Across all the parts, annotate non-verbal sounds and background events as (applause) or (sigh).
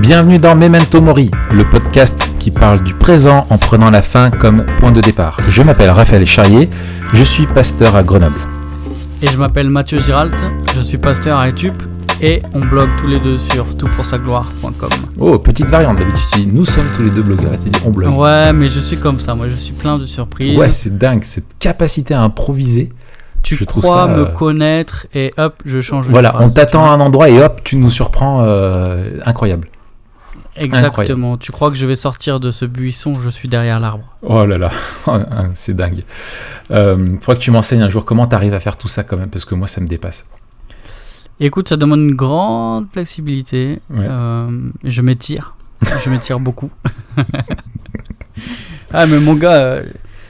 Bienvenue dans Memento Mori, le podcast qui parle du présent en prenant la fin comme point de départ. Je m'appelle Raphaël Charrier, je suis pasteur à Grenoble. Et je m'appelle Mathieu Giralt, je suis pasteur à Etup et on blogue tous les deux sur toutpoursagloire.com. Oh, petite variante d'habitude, nous sommes tous les deux blogueurs, c'est dit on blogue. Ouais, mais je suis comme ça, moi je suis plein de surprises. Ouais, c'est dingue, cette capacité à improviser. Tu je crois ça, me euh, connaître et hop, je change de Voilà, phrase, on t'attend tu à un endroit et hop, tu nous surprends, euh, incroyable. Exactement. Tu crois que je vais sortir de ce buisson, je suis derrière l'arbre. Oh là là, (laughs) c'est dingue. Euh, faudra que tu m'enseignes un jour comment t'arrives à faire tout ça quand même, parce que moi ça me dépasse. Écoute, ça demande une grande flexibilité. Ouais. Euh, je m'étire. je m'étire beaucoup. (laughs) ah, mais mon gars, euh,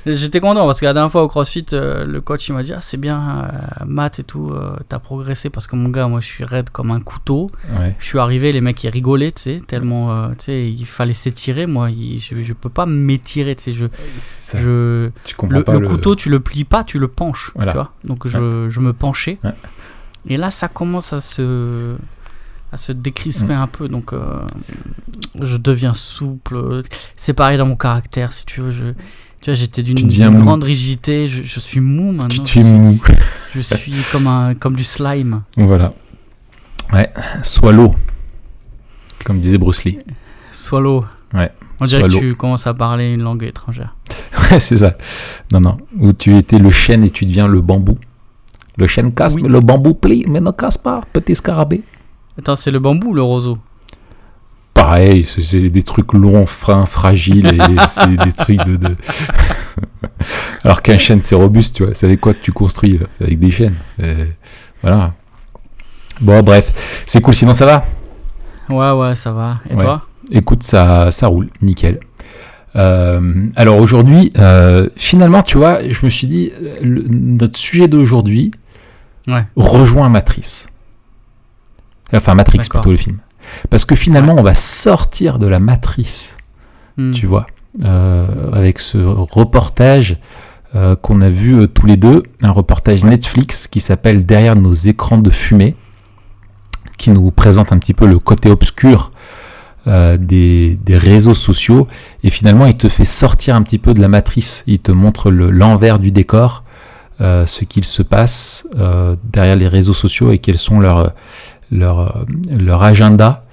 j'étais content parce que la dernière fois au CrossFit, euh, le coach il m'a dit Ah, c'est bien, euh, maths et tout, euh, t'as progressé parce que mon gars, moi je suis raide comme un couteau. Ouais. Je suis arrivé, les mecs ils rigolaient, tu sais, tellement, tu sais, il fallait s'étirer. Moi, il- je, je peux pas m'étirer, tu sais, je, Ça, je, tu comprends le, pas le couteau, tu le plies pas, tu le penches. Voilà. Tu vois Donc je, je me penchais. Ouais. Et là, ça commence à se, à se décrisper Mm. un peu. Donc euh, je deviens souple. C'est pareil dans mon caractère, si tu veux. Je, tu vois, j'étais d'une mou. grande rigidité. Je, je suis mou maintenant. Tu te fais mou. (laughs) Je suis comme, un, comme du slime. Voilà. Ouais, sois l'eau. Comme disait Bruce Lee. Swallow. Ouais. On dirait que Swallow. tu commences à parler une langue étrangère. (laughs) Ouais, c'est ça. Non, non. Où tu étais le chêne et tu deviens le bambou. Le chêne casse, Oui. mais le bambou plie, mais ne casse pas, petit scarabée. Attends, c'est le bambou ou le roseau Pareil, c'est- des trucs longs, fins, fragiles, et (laughs) c'est des trucs de. de- (laughs) Alors qu'un chêne, c'est robuste, tu vois. C'est avec quoi que tu construis C'est avec des chênes. C'est- Voilà. Bon, bref. C'est cool, sinon ça va? Ouais, ouais, ça va. Et Ouais. toi? Écoute, ça, ça roule, nickel. Euh, alors aujourd'hui, euh, finalement, tu vois, je me suis dit, le- notre sujet d'aujourd'hui Ouais. rejoint Matrice. Enfin, Matrix plutôt le film. Parce que finalement, on va sortir de la matrice, Hmm. tu vois, euh, avec ce reportage euh, qu'on a vu euh, tous les deux, un reportage Netflix qui s'appelle Derrière nos écrans de fumée, qui nous présente un petit peu le côté obscur euh, des, des réseaux sociaux. Et finalement, il te fait sortir un petit peu de la matrice. Il te montre le- l'envers du décor, euh, ce qu'il se passe euh, derrière les réseaux sociaux et quels sont leurs leur, leur agenda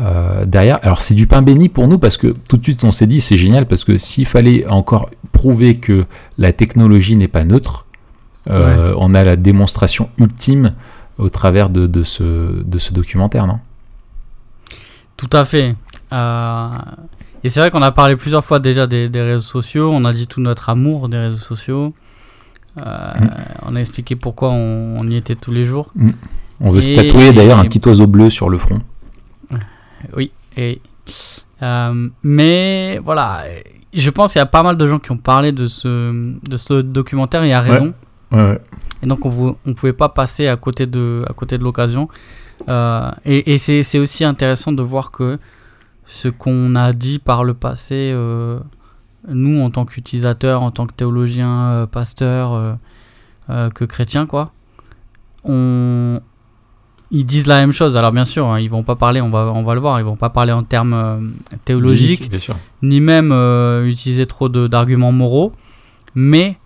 euh, derrière. Alors c'est du pain béni pour nous parce que tout de suite on s'est dit c'est génial parce que s'il fallait encore prouver que la technologie n'est pas neutre, euh, on a la démonstration ultime au travers de, de ce, de ce documentaire, non? Tout à fait. Euh, et c'est vrai qu'on a parlé plusieurs fois déjà des, des réseaux sociaux, on a dit tout notre amour des réseaux sociaux. Euh, Mm. On a expliqué pourquoi on, on y était tous les jours. On veut se tatouer d'ailleurs un et- petit oiseau bleu sur le front. Oui. Et, euh, mais voilà, je pense qu'il y a pas mal de gens qui ont parlé de ce, de ce documentaire et à raison. Et donc on ne pouvait pas passer à côté de, à côté de l'occasion. Euh, et et c'est aussi intéressant de voir que ce qu'on a dit par le passé, euh, nous en tant qu'utilisateurs, en tant que théologiens, pasteurs, que chrétiens, quoi, on, ils disent la même chose. Alors bien sûr, hein, ils vont pas parler, on va, on va le voir, ils vont pas parler en termes euh, théologiques, bien sûr. ni même euh, utiliser trop d'arguments moraux, mais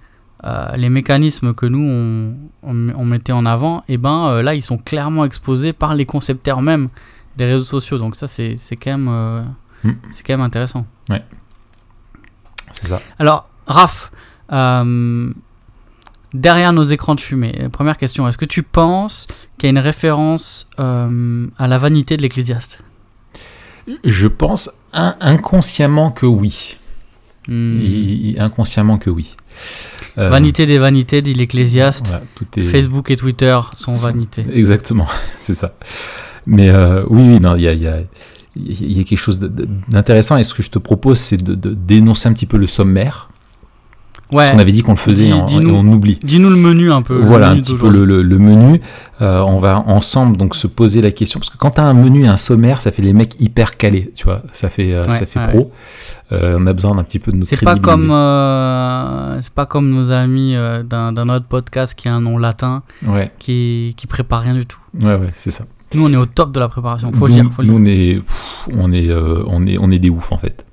euh, les mécanismes que nous on, on- on mettait en avant, et ben euh, là ils sont clairement exposés par les concepteurs même des réseaux sociaux. Donc ça c'est quand même euh, Mm. c'est quand même intéressant. C'est ça. Alors Raph, derrière nos écrans de fumée, première question, est-ce que tu penses qu'il y a une référence euh, à la vanité de l'Ecclésiaste? Je pense in- inconsciemment que oui. Hmm. Inconsciemment que oui. Euh, Vanité des vanités, dit l'Ecclésiaste. voilà, tout est... Facebook et Twitter sont Sont- vanités. Exactement, (laughs) c'est ça. Mais euh, oui, oui, non, il y a, y, a, il y a quelque chose d'intéressant. Et ce que je te propose, c'est de dénoncer un petit peu le sommaire. Ouais. on avait dit qu'on le faisait et on oublie. Dis-nous le menu un peu. Voilà un petit peu le, le, menu. Euh, on va ensemble donc se poser la question parce que quand tu as un menu, un sommaire, ça fait les mecs hyper calés, tu vois. Ça fait euh, ça fait pro. Euh, on a besoin d'un petit peu de nous C'est pas comme c'est pas comme nos amis d'un autre podcast qui a un nom latin, qui qui prépare rien du tout. Ouais ouais c'est ça. Nous on est au top de la préparation. Faut le dire. nous on est on est on est on est des oufs en fait.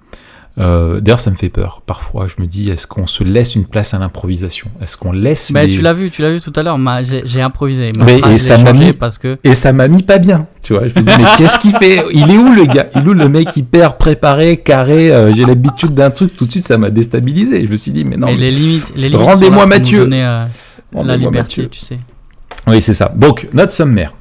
Euh, D'ailleurs, ça me fait peur. Parfois, je me dis, est-ce qu'on se laisse une place à l'improvisation? Est-ce qu'on laisse bah, Tu l'as vu, tu l'as vu tout à l'heure. J'ai improvisé. et ça m'a mis parce que et ça m'a mis pas bien. Tu vois, je me dis, mais qu'est-ce qu'il fait? Il est où le gars? Il est où le mec hyper préparé, carré? Euh, J'ai l'habitude d'un truc. Tout de suite, ça m'a déstabilisé. Je me suis dit, mais non. Mais les limites, les limites rendez-moi Mathieu. Donner, euh, la liberté, tu sais. Oui, c'est ça. Donc, notre sommaire,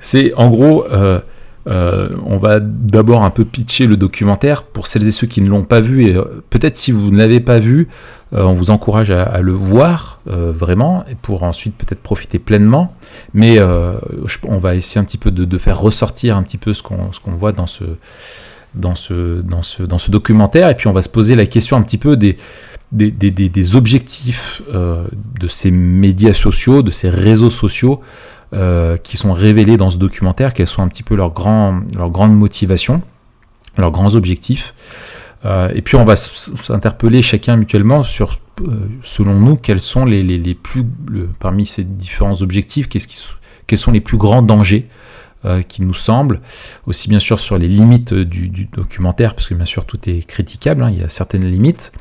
c'est en gros. Euh, euh, on va d'abord un peu pitcher le documentaire pour celles et ceux qui ne l'ont pas vu. Et euh, peut-être si vous ne l'avez pas vu, euh, on vous encourage à, le voir vraiment et pour ensuite peut-être profiter pleinement. Mais on va essayer un petit peu de, faire ressortir un petit peu ce qu'on voit dans ce, documentaire. Et puis on va se poser la question un petit peu des objectifs de ces médias sociaux, de ces réseaux sociaux. Euh, qui sont révélés dans ce documentaire, quelles sont un petit peu leurs, grands, leurs grandes motivations, leurs grands objectifs. Euh, et puis on va s'interpeller chacun mutuellement sur, euh, selon nous, quels sont les, les, les plus, parmi ces différents objectifs, qu'est-ce qui, quels sont les plus grands dangers qui nous semblent, aussi bien sûr sur les limites du, du documentaire, parce que bien sûr tout est critiquable, hein, il y a certaines limites.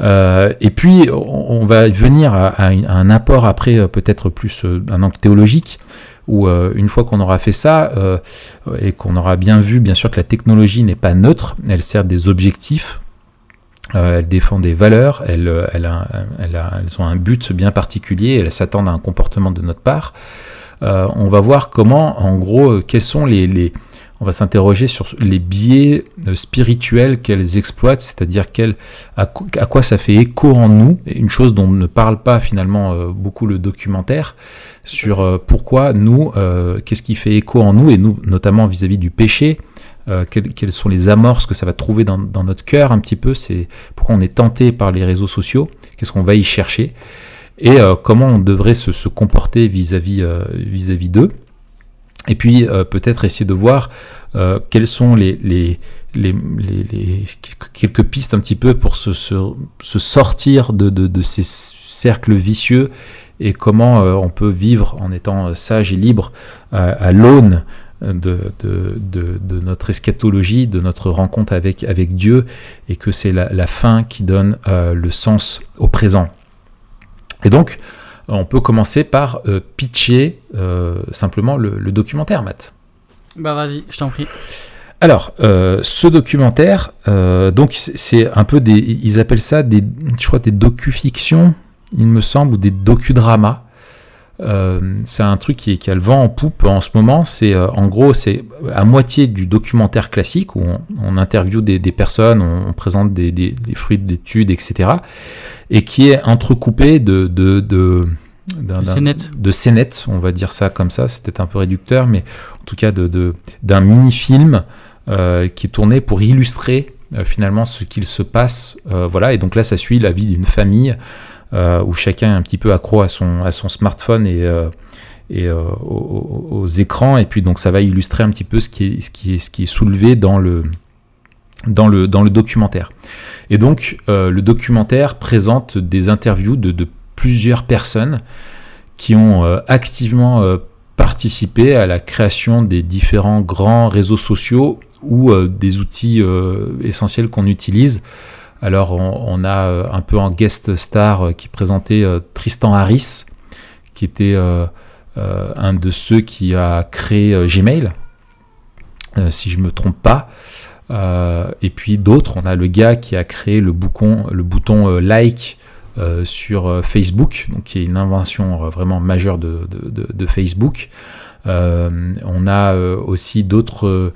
Euh, et puis, on, va venir à, un apport après, euh, peut-être plus euh, un angle théologique, où une fois qu'on aura fait ça, et qu'on aura bien vu, bien sûr, que la technologie n'est pas neutre, elle sert des objectifs, elle défend des valeurs, elle, elle, elle elles ont un but bien particulier, elles s'attendent à un comportement de notre part. on va voir comment, en gros, quels sont les on va s'interroger sur les biais euh, spirituels qu'elles exploitent, c'est-à-dire à, quoi ça fait écho en nous, une chose dont ne parle pas finalement euh, beaucoup le documentaire, sur euh, pourquoi nous, qu'est-ce qui fait écho en nous, et nous notamment vis-à-vis du péché, quelles, sont les amorces que ça va trouver dans, notre cœur un petit peu, c'est pourquoi on est tenté par les réseaux sociaux, qu'est-ce qu'on va y chercher, et comment on devrait se, comporter vis-à-vis vis-à-vis d'eux. Et puis euh, peut-être essayer de voir euh, quelles sont les, les, les, les, quelques pistes un petit peu pour se, se, se sortir de, de, de, ces cercles vicieux et comment euh, on peut vivre en étant sage et libre à l'aune de, de, de, notre eschatologie, de notre rencontre avec, avec Dieu, et que c'est la, la, fin qui donne le sens au présent. Et donc, on peut commencer par euh, pitcher euh, simplement le, documentaire, Matt. Bah vas-y, je t'en prie. Alors, euh, ce documentaire, donc c'est un peu des, ils appellent ça des, je crois des docu-fictions, il me semble, ou des docu-dramas. C'est un truc qui, qui, a le vent en poupe en ce moment. C'est en gros, c'est à moitié du documentaire classique où on, interviewe des, personnes, on, présente des, des fruits d'études, etc et qui est entrecoupé de, de, de de scénettes, on va dire ça comme ça, c'est peut-être un peu réducteur, mais en tout cas de, d'un mini-film euh, qui est tourné pour illustrer euh, finalement ce qu'il se passe. Euh, voilà, et donc là, ça suit la vie d'une famille où chacun est un petit peu accro à son, à son smartphone et, et aux, aux, écrans, et puis donc ça va illustrer un petit peu ce qui est, ce qui est, ce qui est soulevé dans le, dans le, dans le documentaire. Et donc, euh, le documentaire présente des interviews de, de plusieurs personnes qui ont euh, activement euh, participé à la création des différents grands réseaux sociaux ou des outils essentiels qu'on utilise. Alors, on, a un peu en guest star qui présentait Tristan Harris, qui était un de ceux qui a créé Gmail, si je ne me trompe pas. Euh, et puis d'autres, on a le gars qui a créé le, bouton, euh, like euh, sur Facebook, qui est une invention vraiment majeure de, Facebook. on a aussi d'autres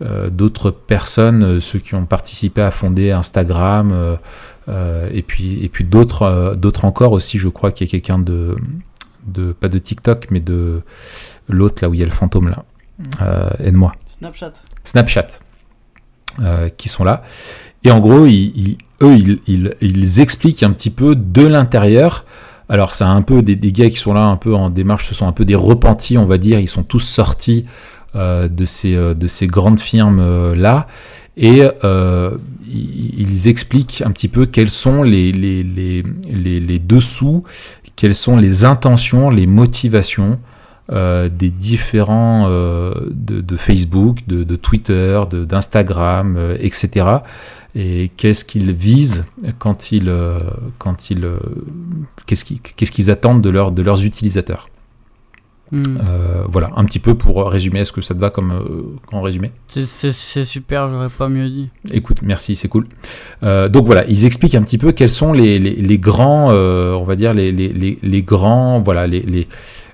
d'autres personnes, ceux qui ont participé à fonder Instagram, et puis et puis d'autres d'autres encore aussi. Je crois qu'il y a quelqu'un de de pas de TikTok, mais de l'autre là où il y a le fantôme là. aide-moi. Snapchat. Snapchat. Euh, qui sont là. Et en gros, ils, eux, ils, expliquent un petit peu de l'intérieur. Alors, c'est un peu des, gars qui sont là un peu en démarche, ce sont un peu des repentis, on va dire. Ils sont tous sortis de, ces, de ces grandes firmes-là. Et ils expliquent un petit peu quels sont les, dessous, quelles sont les intentions, les motivations euh, des différents euh, de, Facebook, de, Twitter, d'Instagram, euh, etc. Et qu'est-ce qu'ils visent quand ils, quand ils, qu'est-ce qu'ils attendent de leurs utilisateurs. Hmm. voilà, un petit peu pour résumer. Est-ce que ça te va comme, en résumé C'est super, j'aurais pas mieux dit. Écoute, merci, c'est cool. donc voilà, ils expliquent un petit peu quels sont les, les, les grands, on va dire les, les, les grands, voilà, les,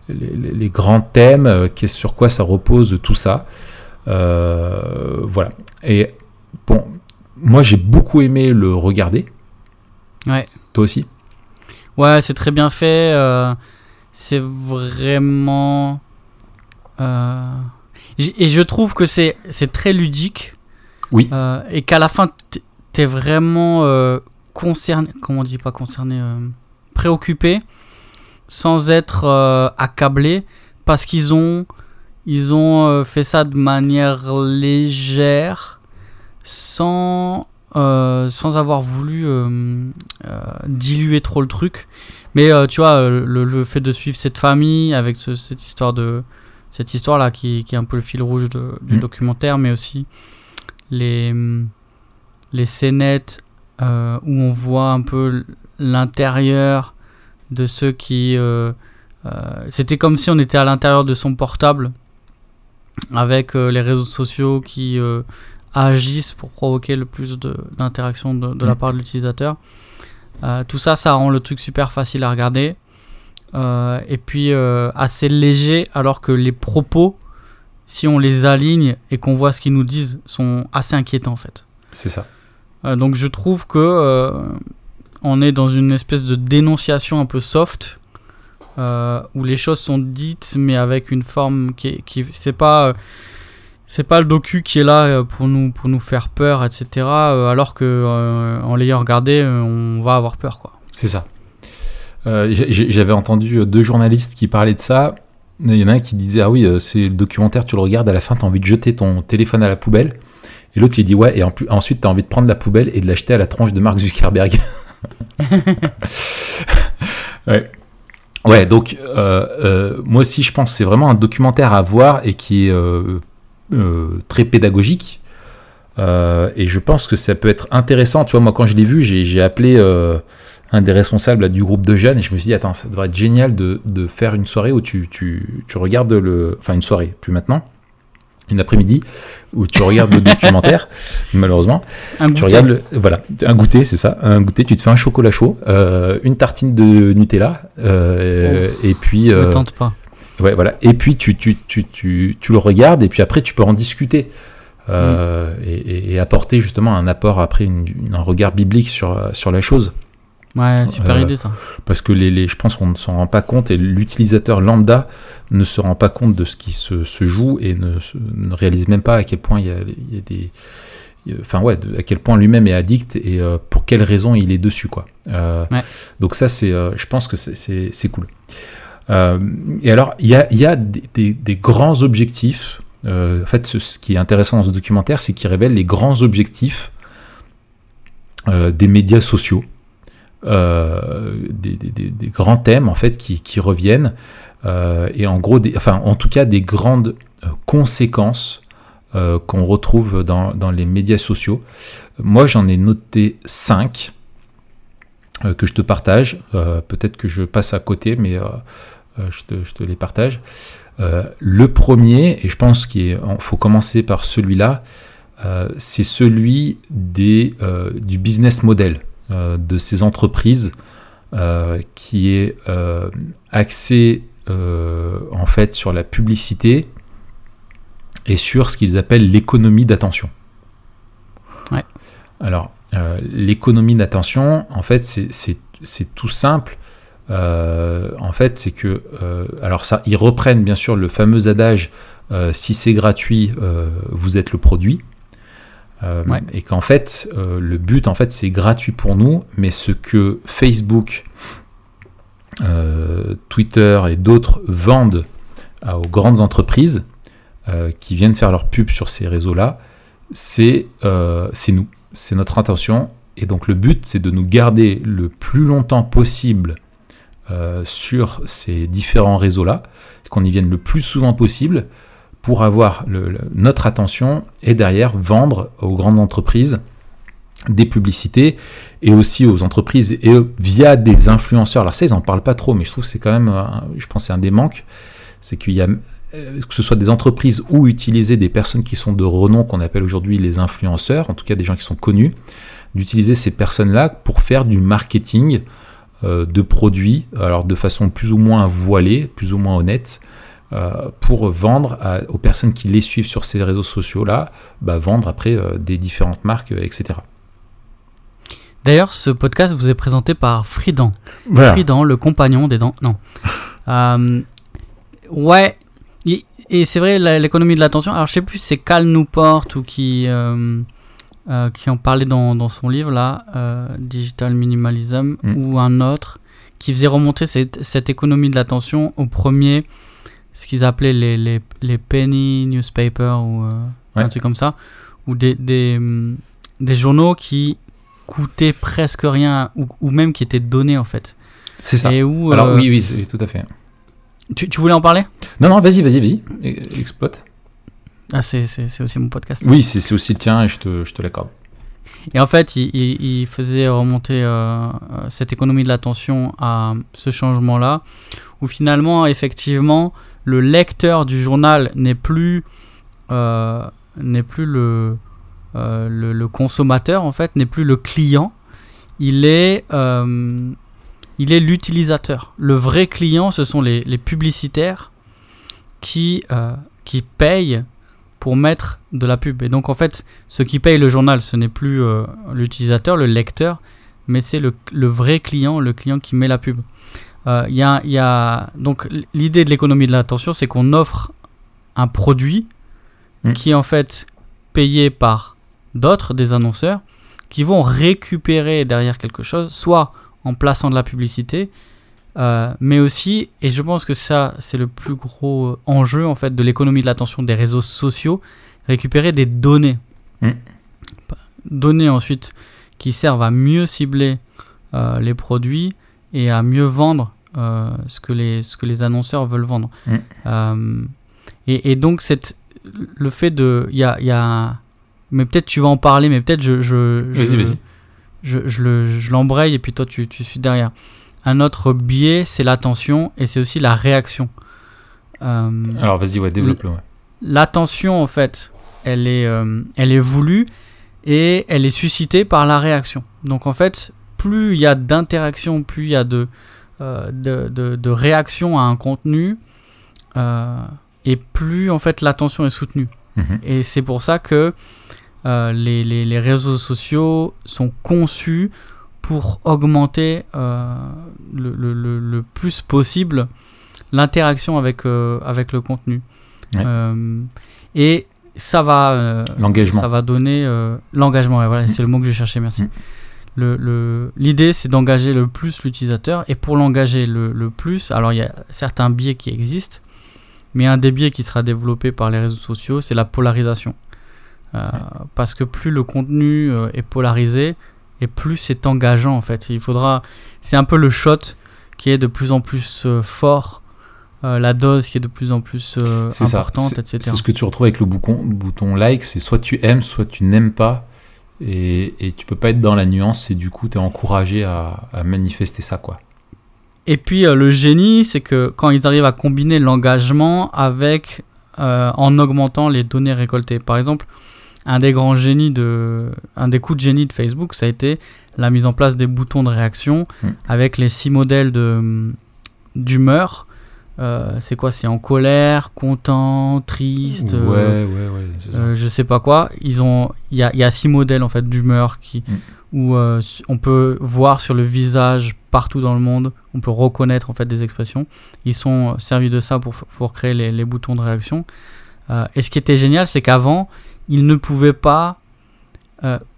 les, grands thèmes, euh, sur quoi ça repose tout ça. Euh, voilà. Et bon, moi j'ai beaucoup aimé le regarder. Ouais. Toi aussi? Ouais, c'est très bien fait. Euh, c'est vraiment. et je trouve que c'est très ludique. Oui. et qu'à la fin, t'es vraiment concerné. Comment on dit pas concerné Préoccupé sans être euh, accablé parce qu'ils ont, ils ont euh, fait ça de manière légère sans, euh, sans avoir voulu diluer trop le truc. Mais tu vois, le, fait de suivre cette famille avec cette histoire de cette histoire là qui, qui, est un peu le fil rouge du mm. documentaire, mais aussi les les scénettes où on voit un peu l'intérieur de ceux qui... Euh, euh, c'était comme si on était à l'intérieur de son portable avec euh, les réseaux sociaux qui agissent pour provoquer le plus d'interaction de, de, la mm. part de l'utilisateur. Tout ça, ça rend le truc super facile à regarder. et puis assez léger, alors que les propos, si on les aligne et qu'on voit ce qu'ils nous disent, sont assez inquiétants en fait. C'est ça. donc je trouve que on est dans une espèce de dénonciation un peu soft, euh, où les choses sont dites, mais avec une forme qui, qui c'est pas, c'est pas le docu qui est là euh, pour nous, pour nous faire peur, etc. Euh, alors que en l'ayant regardé, on va avoir peur, quoi. C'est ça. J'avais entendu deux journalistes qui parlaient de ça. Il y en a un qui disait ah oui, c'est le documentaire, tu le regardes à la fin, tu as envie de jeter ton téléphone à la poubelle. Et l'autre il dit ouais, et en plus, ensuite tu as envie de prendre la poubelle et de l'acheter à la tranche de Mark Zuckerberg. (laughs) ouais. Ouais, donc euh, euh, moi aussi je pense c'est vraiment un documentaire à voir et qui est euh, très pédagogique. et je pense que ça peut être intéressant. Tu vois, moi quand je l'ai vu, j'ai appelé un des responsables du groupe de jeunes et je me suis dit, attends, ça devrait être génial de, de faire une soirée où tu, tu, tu regardes le. Enfin, une soirée, plus maintenant une après-midi où tu regardes le (laughs) documentaire, malheureusement. Un tu goûter. regardes le, voilà, un goûter, c'est ça, un goûter. Tu te fais un chocolat chaud, euh, une tartine de Nutella, euh, et puis. Euh, ne tente pas. Ouais, voilà. Et puis tu, tu, tu, tu, tu le regardes, et puis après tu peux en discuter. Euh, mm. et, et, apporter justement un apport après une, un regard biblique sur, sur la chose. Ouais, super euh, idée ça. Parce que les, les je pense qu'on ne s'en rend pas compte et l'utilisateur lambda ne se rend pas compte de ce qui se, se joue et ne, ne, réalise même pas à quel point il y a, il y a des. Enfin ouais, à quel point lui-même est addict et euh, pour quelles raisons il est dessus quoi. Ouais. Donc ça c'est, je pense que c'est cool. Et alors il y a, des, grands objectifs. en fait, ce, qui est intéressant dans ce documentaire, c'est qu'il révèle les grands objectifs des médias sociaux. Euh, des, grands thèmes en fait qui, reviennent euh, et en gros, enfin en tout cas des grandes euh, conséquences qu'on retrouve dans, les médias sociaux. Moi j'en ai noté 5 que je te partage. Peut-être que je passe à côté, mais je te, les partage. le premier, et je pense qu'il faut commencer par celui-là, c'est celui des, du business model. Euh, de ces entreprises euh, qui est euh, axé en fait sur la publicité et sur ce qu'ils appellent l'économie d'attention. Ouais. Alors, l'économie d'attention, en fait, c'est tout simple. En fait, c'est que, alors ça, ils reprennent bien sûr le fameux adage si c'est gratuit, vous êtes le produit. Et qu'en fait, le but, en fait, c'est gratuit pour nous, mais ce que Facebook, Twitter et d'autres vendent aux grandes entreprises qui viennent faire leur pub sur ces réseaux-là, c'est nous, c'est notre intention. Et donc le but, c'est de nous garder le plus longtemps possible euh, sur ces différents réseaux-là, qu'on y vienne le plus souvent possible pour avoir notre attention et derrière vendre aux grandes entreprises des publicités et aussi aux entreprises et via des influenceurs. Alors ça, ils n'en parlent pas trop, mais je trouve que c'est quand même, je pense, c'est un des manques, c'est qu'il y a euh, que ce soit des entreprises ou utiliser des personnes qui sont de renom, qu'on appelle aujourd'hui les influenceurs, en tout cas des gens qui sont connus, d'utiliser ces personnes-là pour faire du marketing euh, de produits, alors de façon plus ou moins voilée, plus ou moins honnête, euh, pour vendre aux personnes qui les suivent sur ces réseaux sociaux-là, bah, vendre après euh, des différentes marques, etc. D'ailleurs, ce podcast vous est présenté par Fridan. Fridan, le compagnon des dents. Non. (laughs) ouais. Et, c'est vrai, l'économie de l'attention. Alors, je sais plus si c'est Cal Newport ou qui. Euh, qui en parlait dans, dans, son livre là, euh, Digital Minimalism, mm. ou un autre, qui faisait remonter cette, cette économie de l'attention au premier, ce qu'ils appelaient les, les, les, penny newspapers ou euh, un truc comme ça, ou des, des, mm, des, journaux qui coûtaient presque rien, ou, ou, même qui étaient donnés en fait. C'est ça. où, Alors oui, oui, tout à fait. Tu, tu voulais en parler? Non, non, vas-y, vas-y, vas-y, exploite. Ah, c'est aussi mon podcast. Oui, c'est aussi le tien et je te, je te l'accorde. Et en fait, il, il, faisait remonter euh, cette économie de l'attention à ce changement-là, où finalement, effectivement, le lecteur du journal n'est plus, euh, n'est plus le, euh, le, le, consommateur, en fait, n'est plus le client, il est, il est l'utilisateur. Le vrai client, ce sont les, les publicitaires qui, qui payent pour mettre de la pub. Et donc en fait, ce qui paye le journal, ce n'est plus euh, l'utilisateur, le lecteur, mais c'est le, vrai client, le client qui met la pub. Euh, il y, a, y, a, donc l'idée de l'économie de l'attention, c'est qu'on offre un produit mm. qui est en fait payé par d'autres, des annonceurs, qui vont récupérer derrière quelque chose, soit en plaçant de la publicité, euh, mais aussi, et je pense que ça, c'est le plus gros enjeu en fait de l'économie de l'attention des réseaux sociaux, récupérer des données. Mm. Données ensuite qui servent à mieux cibler euh, les produits et à mieux vendre euh, ce, que les, ce que les annonceurs veulent vendre. Mm. Et, et, donc, cette, le fait de. Y a, y a, mais peut-être tu vas en parler, mais peut-être je. je, je, je, je l'embraye et puis toi tu, tu suis derrière. Un autre biais, c'est l'attention et c'est aussi la réaction. Euh, Alors vas-y, ouais, développe-le. L'attention, en fait, elle est, euh, elle est voulue et elle est suscitée par la réaction. Donc en fait, plus il y a d'interaction, plus il y a de, euh, de, de, réaction à un contenu, et plus en fait l'attention est soutenue. Mhm. Et c'est pour ça que les, les, les, réseaux sociaux sont conçus pour augmenter euh, le, le, le, plus possible l'interaction avec, euh, avec le contenu. Euh, et ça va, l'engagement. ça va donner l'engagement. voilà, mm. c'est le mot que j'ai cherché. Merci. Mm. L'idée, c'est d'engager le plus l'utilisateur. Et pour l'engager le, le, plus, alors il y a certains biais qui existent, mais un des biais qui sera développé par les réseaux sociaux, c'est la polarisation. Parce que plus le contenu est polarisé, et plus c'est engageant en fait. Il faudra, c'est un peu le shot qui est de plus en plus euh, fort, euh, la dose qui est de plus en plus euh, importante, etc. C'est ce que tu retrouves avec le bouton, bouton like, c'est soit tu aimes, soit tu n'aimes pas, et, et, tu peux pas être dans la nuance, et du coup tu es encouragé à, à, manifester ça quoi. Et puis le génie, c'est que quand ils arrivent à combiner l'engagement avec en augmentant les données récoltées. Par exemple, un des grands génies de, un des coups de génie de Facebook, ça a été la mise en place des boutons de réaction hmm. avec les six modèles de d'humeur. Euh, c'est quoi? C'est en colère, content, triste. Ouais, euh, ouais, ouais. Euh, je sais pas quoi. Ils ont, il y a, y a, six modèles en fait d'humeur qui, hmm. où on peut voir sur le visage partout dans le monde. On peut reconnaître en fait des expressions. Ils sont servis de ça pour, pour créer les, les boutons de réaction. et ce qui était génial, c'est qu'avant, il ne pouvait pas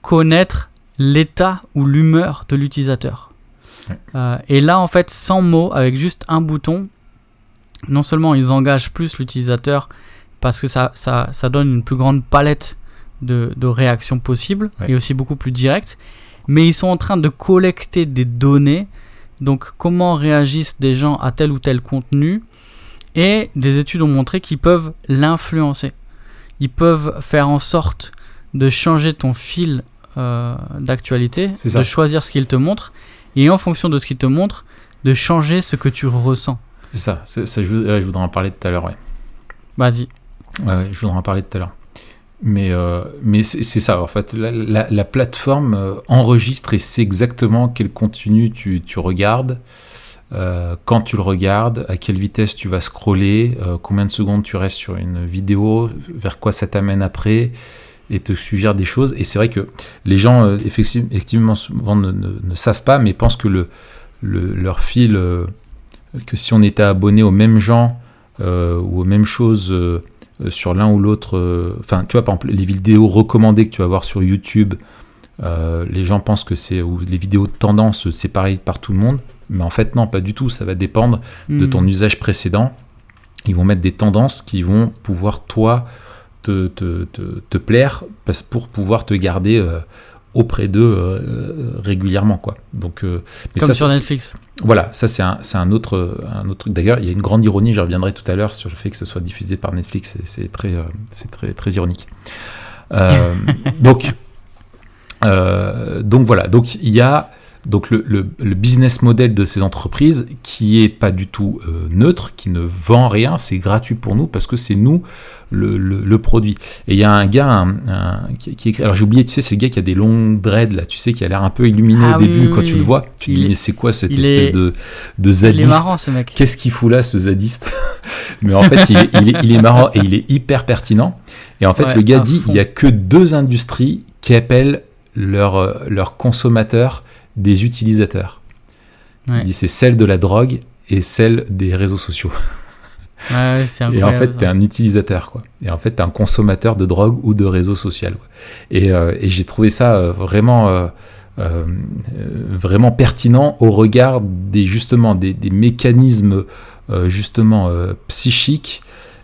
connaître l'état ou l'humeur de l'utilisateur. et là, en fait, sans mots, avec juste un bouton, non seulement ils engagent plus l'utilisateur parce que ça, ça, ça, donne une plus grande palette de, de réactions possibles et aussi beaucoup plus directes, mais ils sont en train de collecter des données, donc comment réagissent des gens à tel ou tel contenu, et des études ont montré qu'ils peuvent l'influencer. Ils peuvent faire en sorte de changer ton fil euh, d'actualité, de choisir ce qu'ils te montrent, et en fonction de ce qu'ils te montrent, de changer ce que tu ressens. C'est ça, ça je, voudrais en parler tout à l'heure, ouais. Vas-y. Ouais, je voudrais en parler tout à l'heure. Mais, euh, mais c'est ça, en fait. La, plateforme euh, enregistre et sait exactement quel contenu tu, tu regardes, euh, quand tu le regardes, à quelle vitesse tu vas scroller, combien de secondes tu restes sur une vidéo, vers quoi ça t'amène après, et te suggère des choses. Et c'est vrai que les gens, effectivement, souvent ne, savent pas, mais pensent que le, le leur fil, que si on était abonné aux mêmes gens ou aux mêmes choses euh, sur l'un ou l'autre. Euh, enfin, tu vois, par exemple, les vidéos recommandées que tu vas voir sur YouTube, euh, les gens pensent que c'est. ou les vidéos de tendance, c'est pareil par tout le monde. Mais en fait, non, pas du tout. Ça va dépendre de ton hmm. usage précédent. Ils vont mettre des tendances qui vont pouvoir, toi, te, te, te, plaire pour pouvoir te garder auprès d'eux euh, régulièrement quoi. Donc euh, comme sur Netflix. Voilà, ça c'est un, un, autre un autre truc. D'ailleurs, il y a une grande ironie, je reviendrai tout à l'heure sur le fait que ce soit diffusé par Netflix, c'est très euh, c'est très très ironique. (laughs) donc donc voilà, donc il y a donc le, le, business model de ces entreprises qui est pas du tout euh, neutre, qui ne vend rien, c'est gratuit pour nous parce que c'est nous le, le, produit. Et il y a un gars qui, écrit, alors j'ai oublié, tu sais, c'est le gars qui a des longs dreads là, tu sais, qui a l'air un peu illuminé au ah début quand tu le vois. Tu te dis mais c'est quoi cette espèce de, de zadiste Il est marrant ce mec. Qu'est-ce qu'il fout là ce zadiste (laughs) Mais en fait il est, il, est, marrant et il est hyper pertinent. Et en fait le gars dit il y a que deux industries qui appellent leurs leur consommateurs des utilisateurs. Il dit c'est celle de la drogue et celle des réseaux sociaux. (laughs) et en fait, tu es un utilisateur, quoi. Et en fait, tu es un consommateur de drogue ou de réseaux sociaux. Et, euh, et j'ai trouvé ça euh, vraiment, euh, vraiment pertinent au regard des, justement, des, des mécanismes justement psychiques.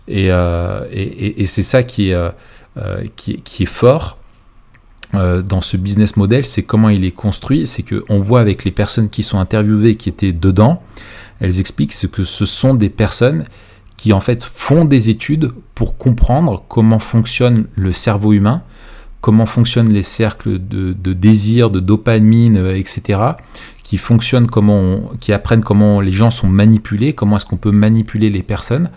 Et, et, et c'est ça qui est, qui, qui, est fort dans ce business model, c'est comment il est construit. C'est qu'on voit avec les personnes qui sont interviewées, qui étaient dedans, elles expliquent que ce sont des personnes qui en fait font des études pour comprendre comment fonctionne le cerveau humain, comment fonctionnent les cercles de, désir, de dopamine, euh, etc. Qui fonctionnent, comment qui apprennent comment les gens sont manipulés, comment est-ce qu'on peut manipuler les personnes,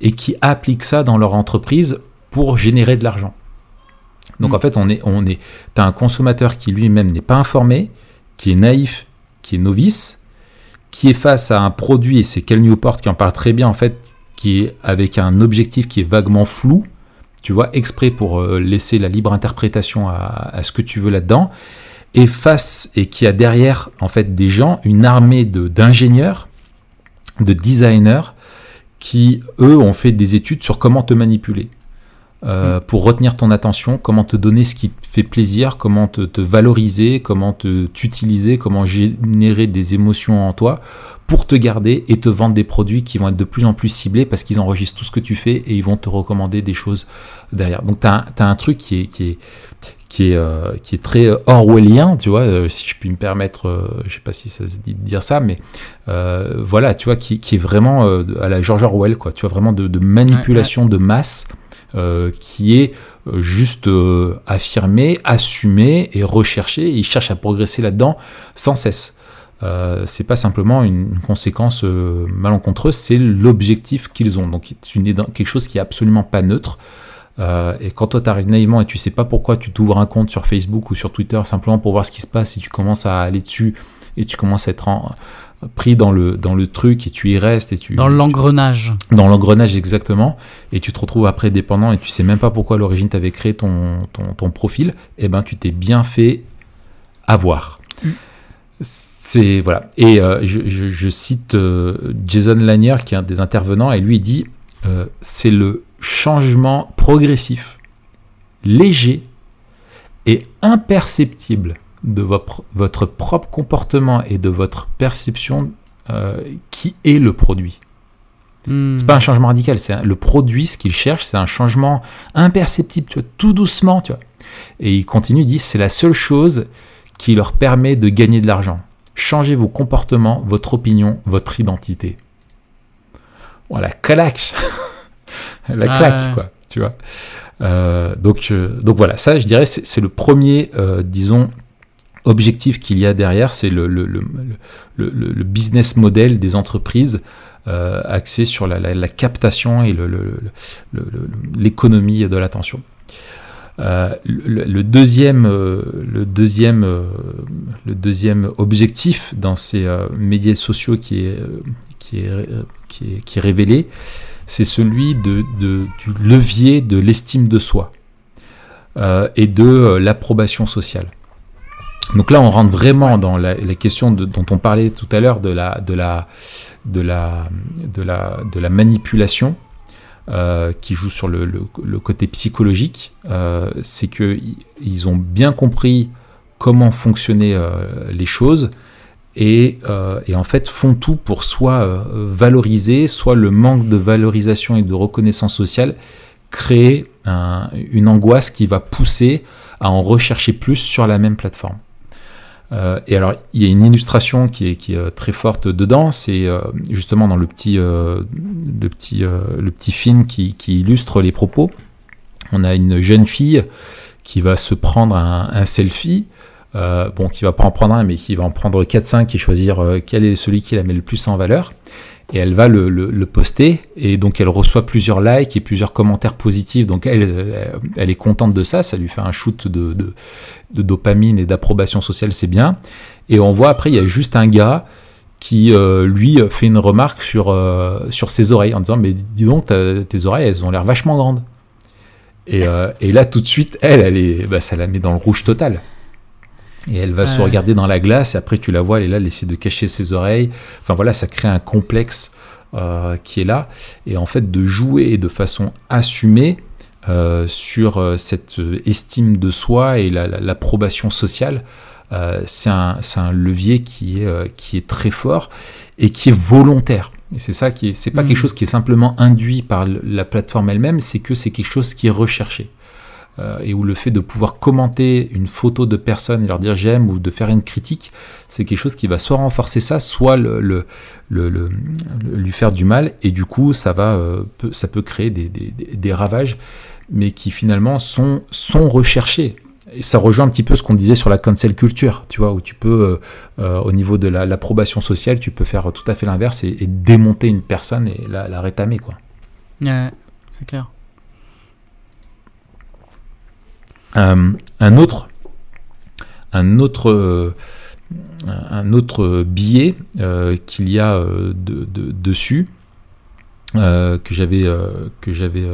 et qui appliquent ça dans leur entreprise pour générer de l'argent. Donc mm. en fait, on est, on est, as un consommateur qui lui-même n'est pas informé, qui est naïf, qui est novice, qui est face à un produit, et c'est Kel Newport qui en parle très bien en fait, qui est avec un objectif qui est vaguement flou, tu vois, exprès pour euh, laisser la libre interprétation à, ce que tu veux là-dedans, et face, et qui a derrière en fait des gens, une armée d'ingénieurs, de designers, qui eux ont fait des études sur comment te manipuler. Euh, mm. pour retenir ton attention, comment te donner ce qui te fait plaisir, comment te, valoriser, comment t'utiliser, comment générer des émotions en toi pour te garder et te vendre des produits qui vont être de plus en plus ciblés parce qu'ils enregistrent tout ce que tu fais et ils vont te recommander des choses derrière. Donc tu as, un truc qui est, qui est, qui est, euh, qui est très orwellien, tu vois, euh, si je puis me permettre, je sais pas si ça se dit de dire ça, mais voilà, tu vois, qui, qui est vraiment à la George Orwell, quoi, tu vois, vraiment de, manipulation de masse euh, qui est euh, juste euh, affirmé, assumé et recherché. ils cherchent à progresser là-dedans sans cesse. c'est pas simplement une, conséquence malencontreuse, c'est l'objectif qu'ils ont. Donc c'est quelque chose qui est absolument pas neutre. et quand toi t'arrives naïvement et tu sais pas pourquoi tu t'ouvres un compte sur Facebook ou sur Twitter simplement pour voir ce qui se passe et tu commences à aller dessus et tu commences à être en, pris dans le, dans le truc et tu y restes et tu dans l'engrenage. Dans l'engrenage exactement. Et tu te retrouves après dépendant et tu sais même pas pourquoi à l'origine tu avais créé ton, ton, ton, profil. Et eh ben tu t'es bien fait avoir. Mm. c'est voilà. Et euh, je, je, cite euh, Jason Lanier qui est un des intervenants et lui dit euh, c'est le changement progressif léger est imperceptible de votre, votre propre comportement et de votre perception euh, qui est le produit. Hmm. C'est pas un changement radical, c'est le produit, ce qu'il cherche, c'est un changement imperceptible, tu vois, tout doucement, tu vois. Et il continue, il dit, c'est la seule chose qui leur permet de gagner de l'argent. Changez vos comportements, votre opinion, votre identité. Voilà, claque (laughs) La claque, quoi, tu vois. Euh, donc, euh, donc voilà, ça, je dirais, c'est le premier, euh, disons, objectif qu'il y a derrière, c'est le, business model des entreprises euh, axé sur la, captation et l'économie de l'attention. Euh, le, deuxième, le, deuxième, objectif dans ces médias sociaux qui est, révélé, c'est celui du levier de l'estime de soi et de l'approbation sociale. Donc là, on rentre vraiment dans la, question dont on parlait tout à l'heure de la, manipulation euh, qui joue sur le, côté psychologique. Euh, c'est qu'ils ont bien compris comment fonctionnaient euh, les choses et, en fait font tout pour soit valoriser, soit le manque de valorisation et de reconnaissance sociale créer une angoisse qui va pousser à en rechercher plus sur la même plateforme. Euh, et alors, il y a une illustration qui est, qui est euh, très forte dedans, c'est euh, justement dans le petit, le petit, le petit film qui, qui, illustre les propos. On a une jeune fille qui va se prendre un, un selfie, bon, qui va pas en prendre un, mais qui va en prendre 4-5 et choisir quel est celui qui la met le plus en valeur et elle va le, le, poster. Et donc elle reçoit plusieurs likes et plusieurs commentaires positifs. Donc elle, elle est contente de ça. Ça lui fait un shoot de, de, dopamine et d'approbation sociale. C'est bien. Et on voit après il y a juste un gars qui euh, lui fait une remarque sur, euh, sur ses oreilles en disant mais dis donc tes oreilles elles ont l'air vachement grandes. Et, euh, et, là tout de suite elle elle est bah, ça la met dans le rouge total et elle va se regarder dans la glace, et après tu la vois, elle est là, elle essaie de cacher ses oreilles. Enfin voilà, ça crée un complexe euh, qui est là. Et en fait, de jouer de façon assumée euh, sur euh, cette estime de soi et l'approbation sociale, c'est un, un, levier qui est, qui est très fort et qui est volontaire. Et c'est ça qui est, c'est pas quelque mm. chose qui est simplement induit par la plateforme elle-même, c'est que c'est quelque chose qui est recherché. Euh, et où le fait de pouvoir commenter une photo de personne et leur dire j'aime ou de faire une critique, c'est quelque chose qui va soit renforcer ça, soit lui faire du mal, et du coup ça, va, euh, ça peut créer des, ravages, mais qui finalement sont, sont recherchés. Et ça rejoint un petit peu ce qu'on disait sur la cancel culture, tu vois, où tu peux, euh, au niveau de l'approbation sociale, tu peux faire tout à fait l'inverse et, démonter une personne et la, la rétamer, quoi. Ouais, c'est clair. Euh, un autre, un autre, euh, un autre billet euh, qu'il y a de, dessus que j'avais que j'avais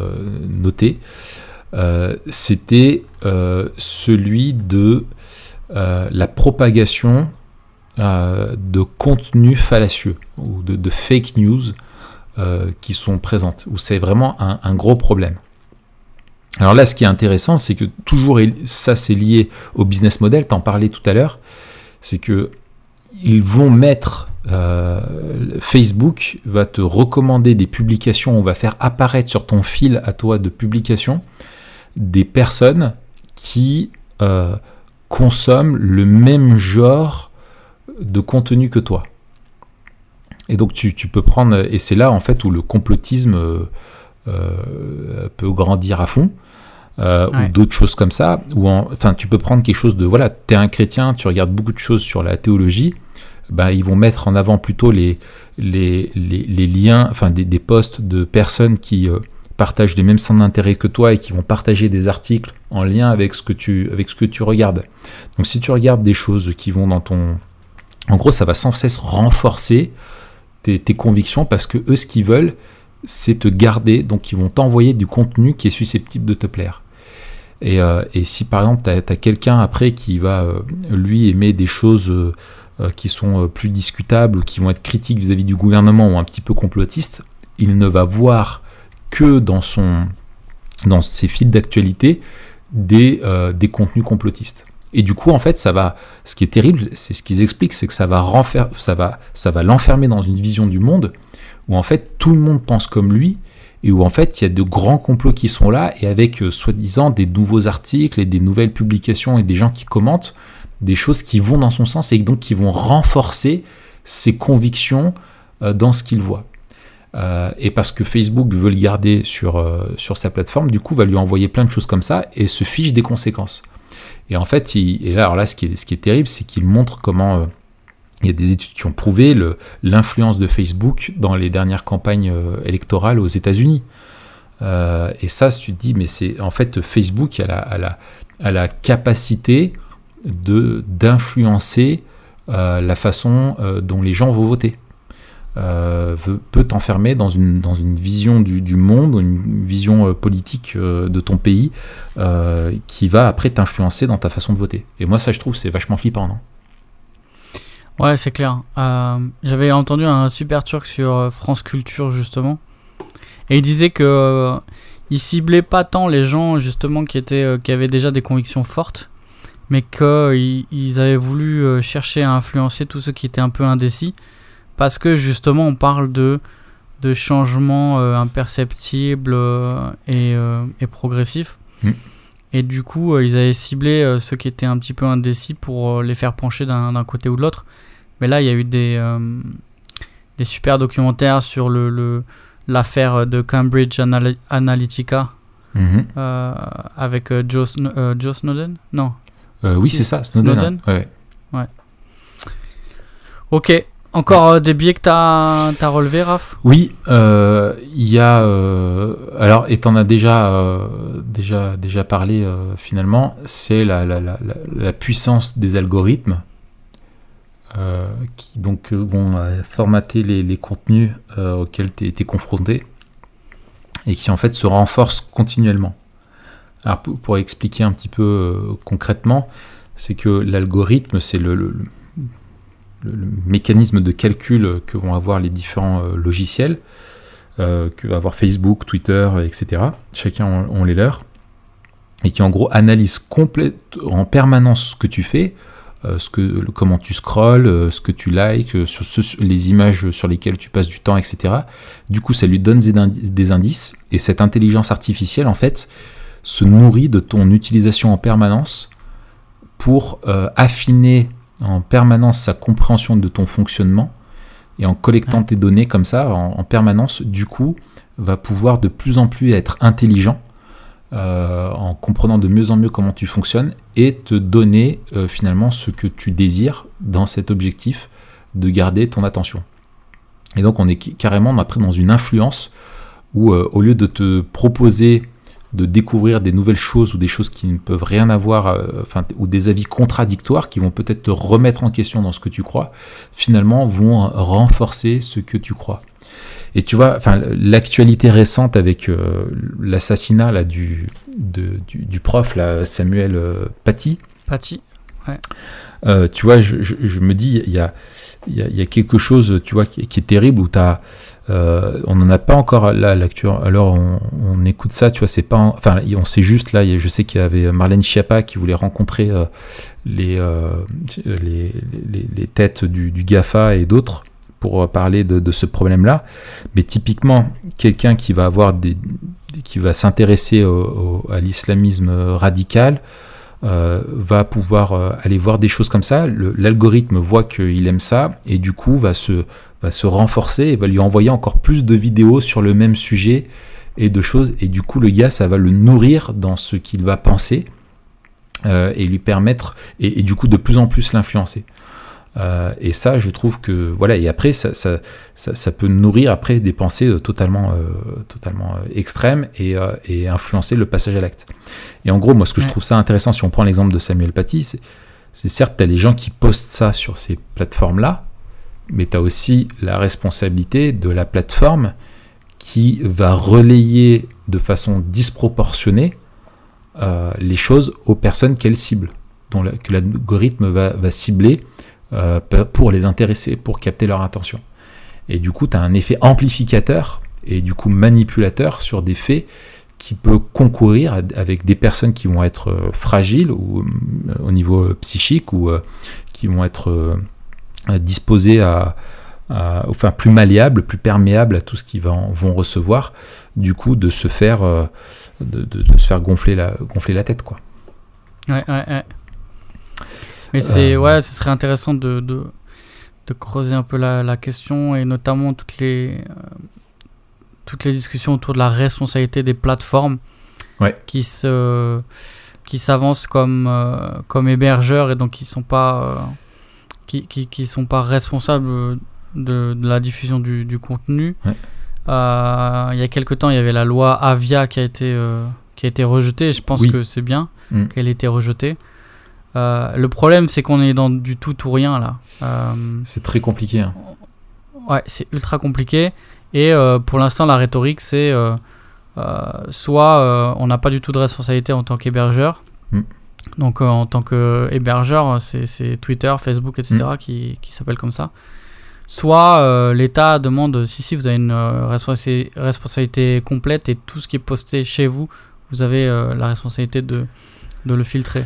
noté, c'était celui de la propagation de contenus fallacieux ou de, fake news qui sont présentes, où c'est vraiment un, gros problème. Alors là, ce qui est intéressant, c'est que toujours, ça c'est lié au business model, t'en parlais tout à l'heure, c'est que ils vont mettre, euh, Facebook va te recommander des publications, on va faire apparaître sur ton fil à toi de publications des personnes qui euh, consomment le même genre de contenu que toi. Et donc tu, peux prendre, et c'est là en fait où le complotisme euh, peut grandir à fond. Euh, ou d'autres choses comme ça. Ou enfin, tu peux prendre quelque chose de voilà, tu es un chrétien, tu regardes beaucoup de choses sur la théologie. Ben, ils vont mettre en avant plutôt les, les, les, liens, enfin des, des posts de personnes qui euh, partagent les mêmes centres d'intérêt que toi et qui vont partager des articles en lien avec ce que tu, avec ce que tu regardes. Donc si tu regardes des choses qui vont dans ton... En gros, ça va sans cesse renforcer tes, tes convictions parce que eux, ce qu'ils veulent, c'est te garder, donc ils vont t'envoyer du contenu qui est susceptible de te plaire. Euh, et, si par exemple tu as, quelqu'un après qui va euh, lui aimer des choses euh, qui sont plus discutables ou qui vont être critiques vis-à-vis du gouvernement ou un petit peu complotistes, il ne va voir que dans, son, dans ses fils d'actualité des, des contenus complotistes. Et du coup, en fait, ça va. Ce qui est terrible, c'est ce qu'ils expliquent, c'est que ça va, ça va, ça va l'enfermer dans une vision du monde où en fait tout le monde pense comme lui et où en fait il y a de grands complots qui sont là et avec euh, soi-disant des nouveaux articles et des nouvelles publications et des gens qui commentent des choses qui vont dans son sens et donc qui vont renforcer ses convictions euh, dans ce qu'il voit. Euh, et parce que Facebook veut le garder sur, sa plateforme, du coup va lui envoyer plein de choses comme ça et se fiche des conséquences. Et en fait, il, et là, alors là, ce qui est, terrible, c'est qu'il montre comment il y a des études qui ont prouvé l'influence de Facebook dans les dernières campagnes euh, électorales aux États-Unis. Euh, et ça, tu te dis, mais c'est en fait Facebook a la, a la, capacité d'influencer la façon dont les gens vont voter. Euh, peut t'enfermer dans une, vision du, du monde, une vision euh, politique euh, de ton pays qui va après t'influencer dans ta façon de voter. Et moi, ça, je trouve, c'est vachement flippant, non? Ouais, c'est clair. J'avais entendu un super turc sur France Culture, justement. Et il disait que il ciblait pas tant les gens, justement, qui, étaient, qui avaient déjà des convictions fortes, mais qu'ils ils avaient voulu chercher à influencer tous ceux qui étaient un peu indécis parce que justement on parle de, de changements euh, imperceptibles euh, et, euh, et, progressifs. Mm. Et du coup, ils avaient ciblé ceux qui étaient un petit peu indécis pour les faire pencher d'un côté ou de l'autre. Mais là, il y a eu des, des super documentaires sur le, l'affaire de Cambridge Analytica mm-hmm. avec Joe, Joe, Snowden? Non. oui, c'est ça, Snowden. Snowden? Ouais. ouais. Ok, encore euh, des biais que tu as, Raph? Oui, euh, il y a. Euh, alors, et tu en as déjà, déjà, déjà parlé finalement, c'est la, la, la, la, puissance des algorithmes qui donc vont formater les, les contenus auxquels tu es, confronté et qui en fait se renforcent continuellement. Alors, pour, expliquer un petit peu concrètement, c'est que l'algorithme, c'est le mécanisme de calcul que vont avoir les différents euh, logiciels, euh, que va avoir Facebook, Twitter, etc. Chacun ont, les leurs. Et qui en gros analyse en permanence ce que tu fais, euh, ce que, comment tu scrolls, ce que tu likes, sur les images sur lesquelles tu passes du temps, etc. Du coup, ça lui donne des indices. Et cette intelligence artificielle, en fait, se nourrit de ton utilisation en permanence pour affiner en permanence sa compréhension de ton fonctionnement et en collectant tes données comme ça en, permanence, du coup, va pouvoir de plus en plus être intelligent euh, en comprenant de mieux en mieux comment tu fonctionnes et te donner euh, finalement ce que tu désires dans cet objectif de garder ton attention. Et donc on est carrément après dans une influence où euh, au lieu de te proposer de découvrir des nouvelles choses ou des choses qui ne peuvent rien avoir, enfin, ou des avis contradictoires qui vont peut-être te remettre en question dans ce que tu crois, finalement vont renforcer ce que tu crois. Et tu vois, enfin, l'actualité récente avec euh, l'assassinat là du, du, prof là, Samuel euh, Paty. Paty, ouais. tu vois, je, me dis, il y a, y, a, quelque chose, tu vois, qui, qui est terrible où tu as euh, on n'en a pas encore là lecture. Alors on, écoute ça, tu vois, c'est pas, enfin, on sait juste là. Je sais qu'il y avait Marlène Schiappa qui voulait rencontrer euh, euh, les, les, têtes du, Gafa et d'autres pour parler de, ce problème-là. Mais typiquement, quelqu'un qui va avoir des, qui va s'intéresser à l'islamisme radical. va pouvoir aller voir des choses comme ça, l'algorithme voit qu'il aime ça et du coup va se, va se renforcer et va lui envoyer encore plus de vidéos sur le même sujet et de choses. Et du coup, le gars, ça va le nourrir dans ce qu'il va penser euh, et lui permettre, et, du coup, de plus en plus l'influencer. Euh, et ça, je trouve que voilà. Et après, ça, ça, ça, peut nourrir après des pensées euh, totalement, totalement extrêmes et, et, influencer le passage à l'acte. Et en gros, moi, ce que je trouve ça intéressant, si on prend l'exemple de Samuel Paty, c'est certes, tu as les gens qui postent ça sur ces plateformes-là, mais tu as aussi la responsabilité de la plateforme qui va relayer de façon disproportionnée euh, les choses aux personnes qu'elle cible, dont que l'algorithme va, cibler euh, pour les intéresser, pour capter leur attention. Et du coup, tu as un effet amplificateur et du coup manipulateur sur des faits qui peut concourir avec des personnes qui vont être fragiles ou au niveau psychique ou qui vont être disposées à, enfin plus malléables, plus perméables à tout ce qu'ils vont, recevoir, du coup de se faire, de, se faire gonfler la, gonfler la tête quoi. Ouais, ouais, ouais. Mais c'est, ouais, ce serait intéressant de, de, de creuser un peu la, la, question et notamment toutes les, toutes les discussions autour de la responsabilité des plateformes qui se qui s'avancent comme euh, comme hébergeurs et donc qui sont pas euh, qui, qui, qui, sont pas responsables de, de la diffusion du, du contenu. Euh, il y a quelques temps, il y avait la loi Avia qui a été qui a été rejetée. Et je pense que c'est bien mm. qu'elle ait été rejetée. Le problème, c'est qu'on est dans du tout ou rien là. c'est très compliqué. Hein. Ouais, c'est ultra compliqué. Et euh, pour l'instant, la rhétorique, c'est euh, euh, soit on n'a pas du tout de responsabilité en tant qu'hébergeur. Mm. Donc en tant qu'hébergeur, c'est Twitter, Facebook, etc. Mm. qui, qui s'appellent comme ça. Soit l'État demande si si vous avez une responsabilité complète et tout ce qui est posté chez vous, vous avez la responsabilité de, de le filtrer.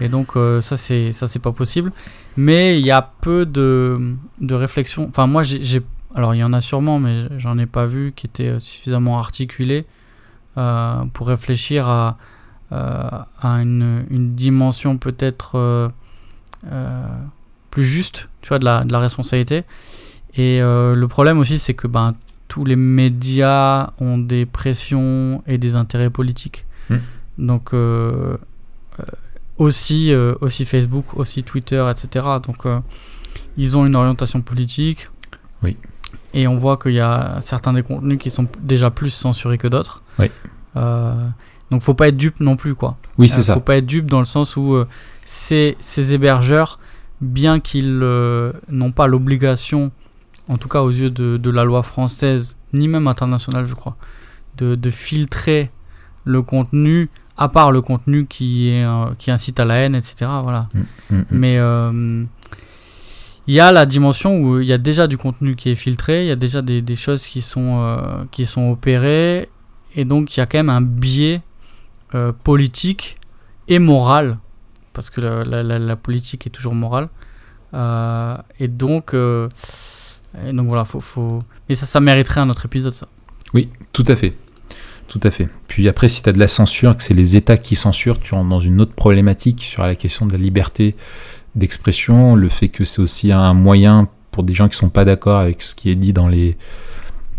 Et donc ça c'est ça c'est pas possible. Mais il y a peu de, de réflexion. Enfin moi j'ai alors il y en a sûrement, mais j'en ai pas vu qui étaient euh, suffisamment articulés euh, pour réfléchir à, euh, à une, une, dimension peut-être plus juste, tu vois, de la, de la responsabilité. Et le problème aussi, c'est que ben, tous les médias ont des pressions et des intérêts politiques. Hmm. Donc aussi, aussi Facebook, aussi Twitter, etc. Donc ils ont une orientation politique. Oui. Et on voit qu'il y a certains des contenus qui sont déjà plus censurés que d'autres. Oui. Euh, donc faut pas être dupe non plus quoi. Oui c'est euh, ça. Faut pas être dupe dans le sens où euh, ces, ces, hébergeurs, bien qu'ils euh, n'ont pas l'obligation, en tout cas aux yeux de, de, la loi française, ni même internationale je crois, de, de filtrer le contenu, à part le contenu qui, est, qui incite à la haine, etc. Voilà. Mmh, mmh, mmh. Mais il y a la dimension où il y a déjà du contenu qui est filtré, il y a déjà des, des choses qui sont, euh, qui sont opérées, et donc il y a quand même un biais euh, politique et moral, parce que la, la, la politique est toujours morale. Euh, et donc, et donc voilà, faut, faut... mais ça, ça mériterait un autre épisode, ça. Oui, tout à fait. Tout à fait. Puis après, si tu as de la censure, que c'est les États qui censurent, tu rentres dans une autre problématique sur la question de la liberté d'expression, le fait que c'est aussi un moyen pour des gens qui sont pas d'accord avec ce qui est dit dans les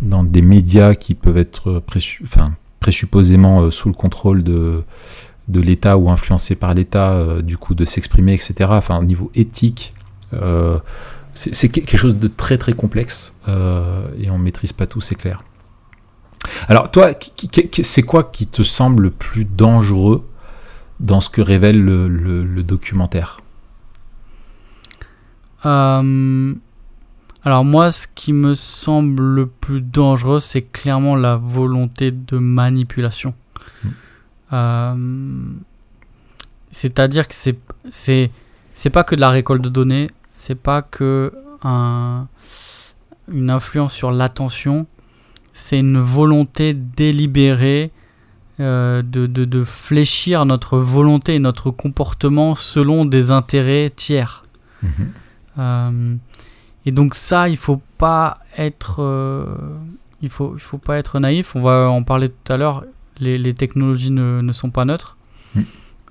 dans des médias qui peuvent être enfin, présupposément euh, sous le contrôle de, de l'État ou influencés par l'État, euh, du coup de s'exprimer, etc. Enfin, au niveau éthique, euh, c'est quelque chose de très très complexe et on maîtrise pas tout, c'est clair. Alors toi, c'est quoi qui te semble le plus dangereux dans ce que révèle le documentaire? Euh, alors moi, ce qui me semble le plus dangereux, c'est clairement la volonté de manipulation. Hmm. Euh, c'est-à-dire que c'est c'est c'est pas que de la récolte de données, c'est pas que un, une influence sur l'attention, c'est une volonté délibérée euh, de, de, de, fléchir notre volonté et notre comportement selon des intérêts tiers. Mhm. Euh, et donc ça, il faut pas être, euh, il faut, il faut pas être naïf. On va en parler tout à l'heure. Les, les, technologies ne, ne, sont pas neutres.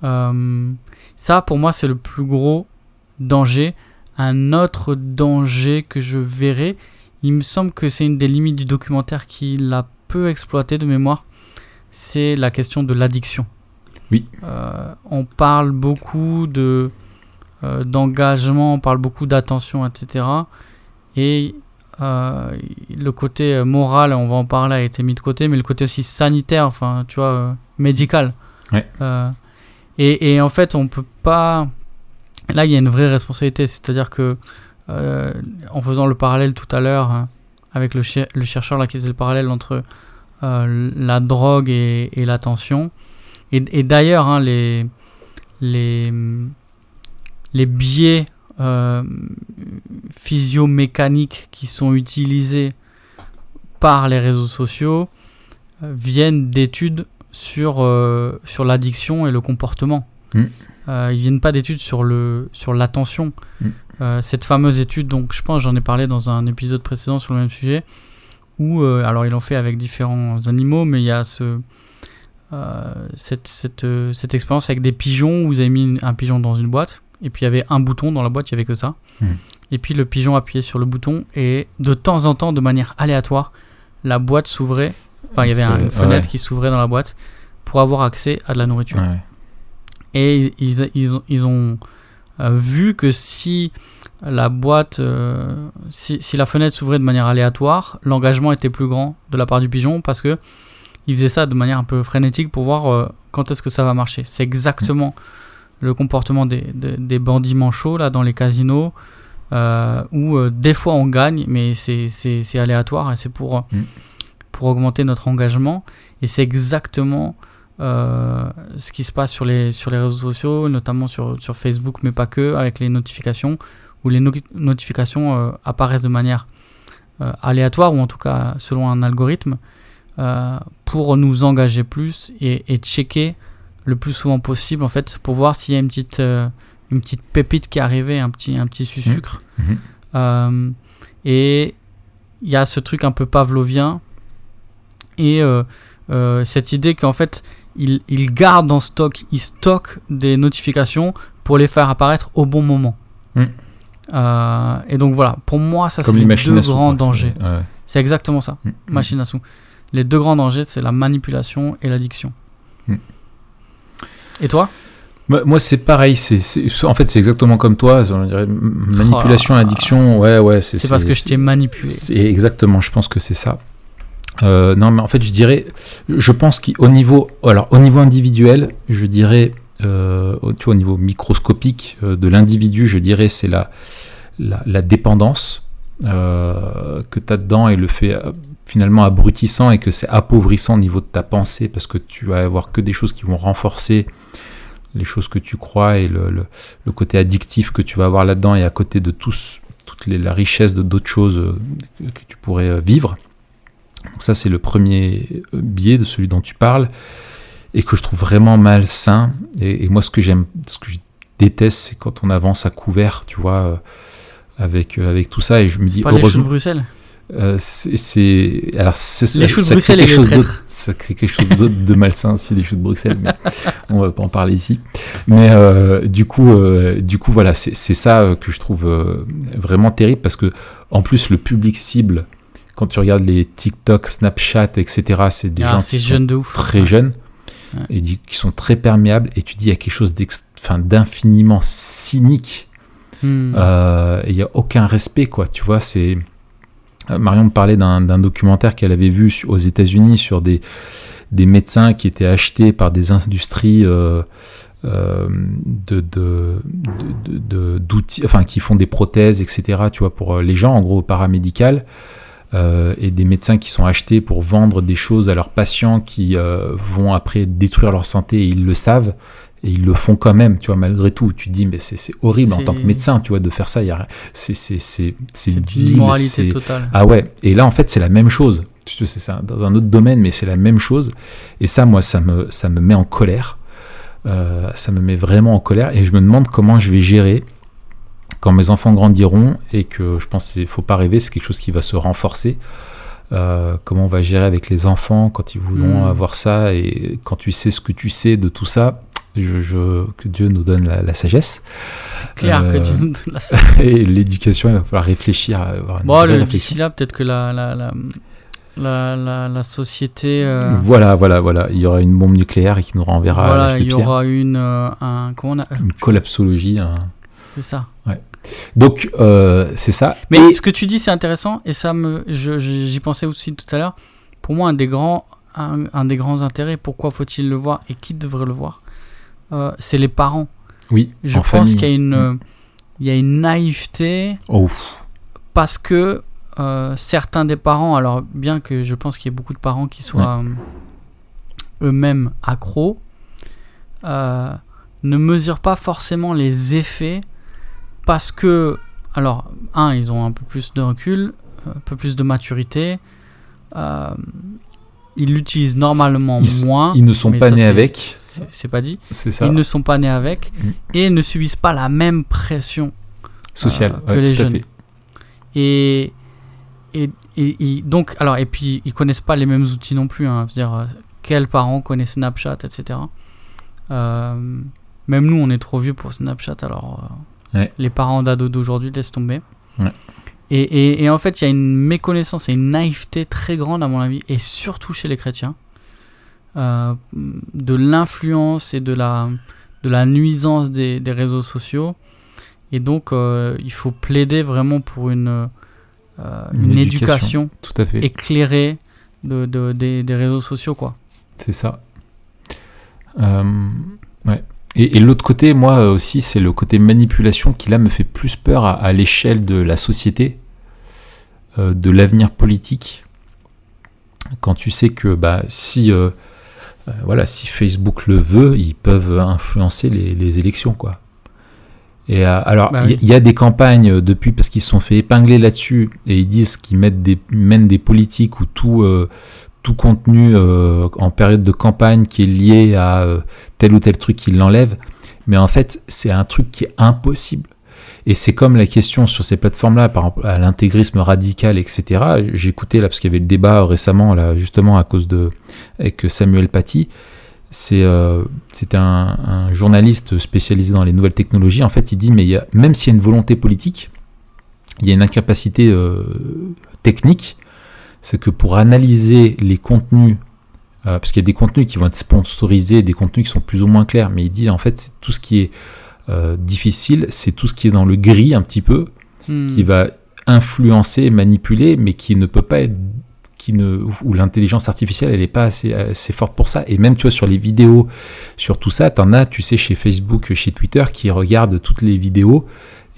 Euh, ça, pour moi, c'est le plus gros danger. Un autre danger que je verrai, il me semble que c'est une des limites du documentaire qui l'a peu exploité de mémoire, c'est la question de l'addiction. Oui. on parle beaucoup de euh, d'engagement, on parle beaucoup d'attention, etc. Et euh, le côté moral, on va en parler, a été mis de côté, mais le côté aussi sanitaire, enfin, tu vois, euh, médical. Et, et, en fait, on peut pas. Là, il y a une vraie responsabilité, c'est-à-dire que, en faisant le parallèle tout à l'heure hein, avec le, le, chercheur là qui faisait le parallèle entre la drogue et, et l'attention, et, et d'ailleurs, hein, les, les, les biais euh, physiomécaniques qui sont utilisés par les réseaux sociaux euh, viennent d'études sur, sur l'addiction et le comportement. Mm. ils viennent pas d'études sur le sur Mm. cette fameuse étude, donc je pense j'en ai parlé dans un épisode précédent sur le même sujet, où alors ils l'ont fait avec différents animaux, mais il y a ce cette, cette, cette expérience avec des pigeons où vous avez mis un pigeon dans une boîte et puis il y avait un bouton dans la boîte, il n'y avait que ça. Mm. Et puis le pigeon appuyait sur le bouton et de temps en temps, de manière aléatoire, la boîte s'ouvrait. Enfin, il y avait une fenêtre qui s'ouvrait dans la boîte pour avoir accès à de la nourriture. Et ils, ils, ils ont euh, vu que si la boîte, euh, si, si, la fenêtre s'ouvrait de manière aléatoire, l'engagement était plus grand de la part du pigeon parce que il faisait ça de manière un peu frénétique pour voir euh, quand est-ce que ça va marcher. C'est exactement le comportement des, des, des bandits manchots là dans les casinos euh, où euh, des fois on gagne, mais c'est aléatoire et c'est pour, mm. pour augmenter notre engagement. Et c'est exactement euh, ce qui se passe sur les, sur les réseaux sociaux, notamment sur, sur Facebook, mais pas que, avec les notifications, où les notifications apparaissent de manière aléatoire, ou en tout cas selon un algorithme, pour nous engager plus et, et, checker le plus souvent possible, en fait, pour voir s'il y a une petite une petite pépite qui est arrivée, un petit, un petit sucre. Mmh. Mmh. Euh, et il y a ce truc un peu pavlovien et euh, euh, cette idée qu'en fait, il, il, garde en stock, il stocke des notifications pour les faire apparaître au bon moment. Mmh. et donc voilà, pour moi, ça c'est les, deux grands dangers. C'est exactement ça, machine à sous. Les deux grands dangers, c'est la manipulation et l'addiction. Et toi? Moi, c'est pareil. C'est, en fait, c'est exactement comme toi. On dirait manipulation, oh addiction. Ouais, ouais. C'est, parce que je t'ai manipulé. C'est exactement. Je pense que c'est ça. Euh, non, mais en fait, je dirais, je pense qu'au niveau, alors au niveau individuel, je dirais, euh, tu vois, au niveau microscopique euh, de l'individu, je dirais, c'est la, la, dépendance que tu as dedans et le fait finalement abrutissant et que c'est appauvrissant au niveau de ta pensée parce que tu vas avoir que des choses qui vont renforcer les choses que tu crois et le, le, côté addictif que tu vas avoir là-dedans et à côté de tous, toute les, la richesse de d'autres choses euh, que, tu pourrais euh, vivre. Donc ça c'est le premier euh, biais de celui dont tu parles et que je trouve vraiment malsain. Et, et moi ce que j'aime, ce que je déteste, c'est quand on avance à couvert, tu vois, avec, avec tout ça et je me dis pas heureusement. Les Bruxelles euh, c'est alors c'est les choux de Bruxelles quelque chose d'autre ça crée quelque chose d'autre de malsain aussi les choux de Bruxelles mais (laughs) on va pas en parler ici mais euh, du coup euh, du coup voilà c'est ça que je trouve vraiment terrible parce que en plus le public cible quand tu regardes les TikTok Snapchat etc c'est des ah, gens qui sont de très jeunes et qui sont très perméables et tu dis il y a quelque chose d'infiniment cynique hmm. il n'y a aucun respect quoi tu vois c'est euh, Marion me parlait d'un documentaire qu'elle avait vu aux États-Unis sur des, des médecins qui étaient achetés par des industries euh, euh, de, d'outils, enfin qui font des prothèses, etc. Tu vois, pour les gens, en gros, paramédicales. et des médecins qui sont achetés pour vendre des choses à leurs patients qui vont après détruire leur santé et ils le savent et ils le font quand même, tu vois, malgré tout. Tu te dis, mais c'est horrible en tant que médecin, tu vois, de faire ça. C'est une immoralité totale. Ah ouais, et là, en fait, c'est la même chose. C'est ça, dans un autre domaine, mais c'est la même chose. Et ça, moi, ça me, ça me met en colère. Euh, ça me met vraiment en colère. Et je me demande comment je vais gérer quand mes enfants grandiront et que je pense qu'il ne faut pas rêver, c'est quelque chose qui va se renforcer. Euh, comment on va gérer avec les enfants quand ils voudront hmm. avoir ça et quand tu sais ce que tu sais de tout ça, je, que Dieu nous donne la, sagesse. C'est clair que Dieu nous donne la sagesse. (laughs) et l'éducation, il va falloir réfléchir. Avoir bon, le, d'ici là, peut-être que la, la, la, la, la société. Euh, voilà, voilà, voilà. Il y aura une bombe nucléaire qui nous renverra voilà, il y aura une, euh, un, comment on a... une collapsologie. C'est ça. Ouais. Donc, euh, c'est ça. Mais ce que tu dis, c'est intéressant, et ça me, j'y pensais aussi tout à l'heure. Pour moi, un des grands, un, un des grands intérêts, pourquoi faut-il le voir et qui devrait le voir, euh, c'est les parents. Oui. Je pense qu'il y a une, mm. il y a une naïveté. Oh. Parce que euh, certains des parents, alors bien que je pense qu'il y ait beaucoup de parents qui soient eux-mêmes accros, ne mesurent pas forcément les effets parce que, alors, un, ils ont un peu plus de recul, un peu plus de maturité. ils l'utilisent normalement moins. Ils ne sont pas nés avec. C'est pas dit. C'est ça. Ils ne sont pas nés avec mm. et ne subissent pas la même pression sociale que les jeunes. Et, et, donc, alors, et puis, ils connaissent pas les mêmes outils non plus. Hein, dire, euh, quels parents connaissent Snapchat, etc. Euh, même nous, on est trop vieux pour Snapchat, alors euh, les parents d'ados d'aujourd'hui laissent tomber. Et, et, en fait, il y a une méconnaissance et une naïveté très grande, à mon avis, et surtout chez les chrétiens, de l'influence et de la, de la nuisance des, des réseaux sociaux. Et donc, il faut plaider vraiment pour une euh, une, éducation, tout à fait. éclairée de, des, réseaux sociaux, quoi. C'est ça. Euh, ouais. Et, l'autre côté, moi aussi, c'est le côté manipulation qui là me fait plus peur à, l'échelle de la société, euh, de l'avenir politique. Quand tu sais que bah, si, voilà, si Facebook le veut, ils peuvent influencer les, les élections, quoi. Et euh, alors, bah il y, a des campagnes euh, depuis parce qu'ils se sont fait épingler là-dessus et ils disent qu'ils mettent des, mènent des politiques où tout, euh, tout contenu en période de campagne qui est lié à tel ou tel truc, ils l'enlèvent. Mais en fait, c'est un truc qui est impossible. Et c'est comme la question sur ces plateformes-là, par exemple, à l'intégrisme radical, etc. Écouté là, parce qu'il y avait le débat récemment, là, justement, à cause de, avec Samuel Paty c'est euh, un, journaliste spécialisé dans les nouvelles technologies. En fait, il dit, mais il y a, même s'il y a une volonté politique, il y a une incapacité euh, technique. C'est que pour analyser les contenus, euh, parce qu'il y a des contenus qui vont être sponsorisés, des contenus qui sont plus ou moins clairs, mais il dit, en fait, tout ce qui est euh, difficile, c'est tout ce qui est dans le gris un petit peu, hmm. qui va influencer, manipuler, mais qui ne peut pas être ne, où l'intelligence artificielle elle n'est pas assez, assez, forte pour ça. Et même tu vois sur les vidéos, sur tout ça, t'en as, tu sais, chez Facebook, chez Twitter, qui regardent toutes les vidéos.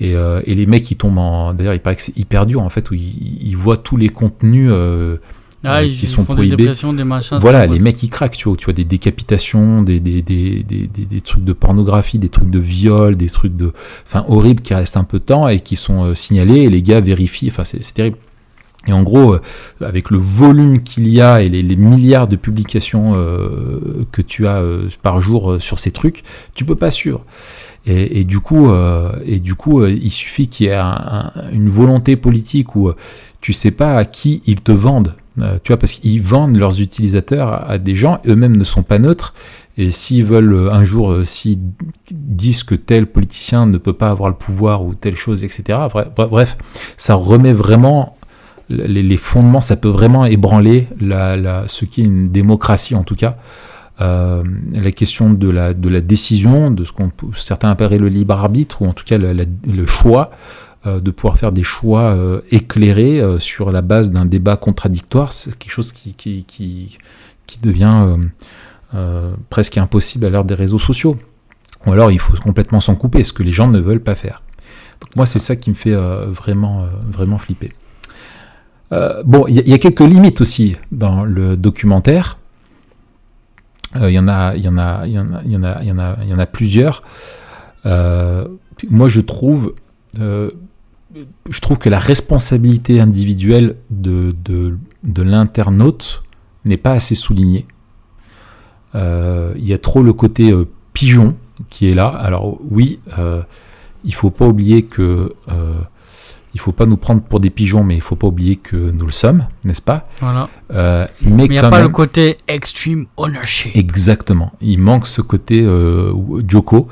Et, euh, et les mecs qui tombent en. D'ailleurs, il paraît que c'est hyper dur en fait, où ils, voient tous les contenus. Euh, ah, euh, qui sont prohibés. Des machins, voilà, les mecs ils craquent, tu vois, tu vois des décapitations, des, des, des, des, trucs de pornographie, des trucs de viol, des trucs de. Enfin, horribles qui restent un peu de temps et qui sont signalés et les gars vérifient, enfin, c'est terrible. Et en gros, euh, avec le volume qu'il y a et les, milliards de publications euh, que tu as euh, par jour sur ces trucs, tu peux pas suivre. Et, du coup, et du coup, il suffit qu'il y ait une volonté politique où tu sais pas à qui ils te vendent. tu vois, parce qu'ils vendent leurs utilisateurs à, des gens, eux-mêmes ne sont pas neutres. Et s'ils veulent un jour, s'ils disent que tel politicien ne peut pas avoir le pouvoir ou telle chose, etc. bref ça remet vraiment les, fondements, ça peut vraiment ébranler ce qui est une démocratie en tout cas. Euh, la question de la, décision, de ce qu'on certains appelleraient le libre arbitre, ou en tout cas le choix, euh, de pouvoir faire des choix euh, éclairés sur la base d'un débat contradictoire, c'est quelque chose qui, devient presque impossible à l'heure des réseaux sociaux. Ou alors il faut complètement s'en couper, ce que les gens ne veulent pas faire. Donc moi c'est ça qui me fait vraiment, vraiment flipper. Bon, il y, a quelques limites aussi dans le documentaire. Il y en a, il y en a, il y en a, il y en a, il y y en a plusieurs. Euh, moi, je trouve, euh, je trouve que la responsabilité individuelle de, de, l'internaute n'est pas assez soulignée. Il y a trop le côté pigeon qui est là. Alors oui, il faut pas oublier que il faut pas nous prendre pour des pigeons, mais il faut pas oublier que nous le sommes, n'est-ce pas? Voilà. Euh, mais il n'y a pas le côté extreme ownership. Exactement. Il manque ce côté euh, Joko,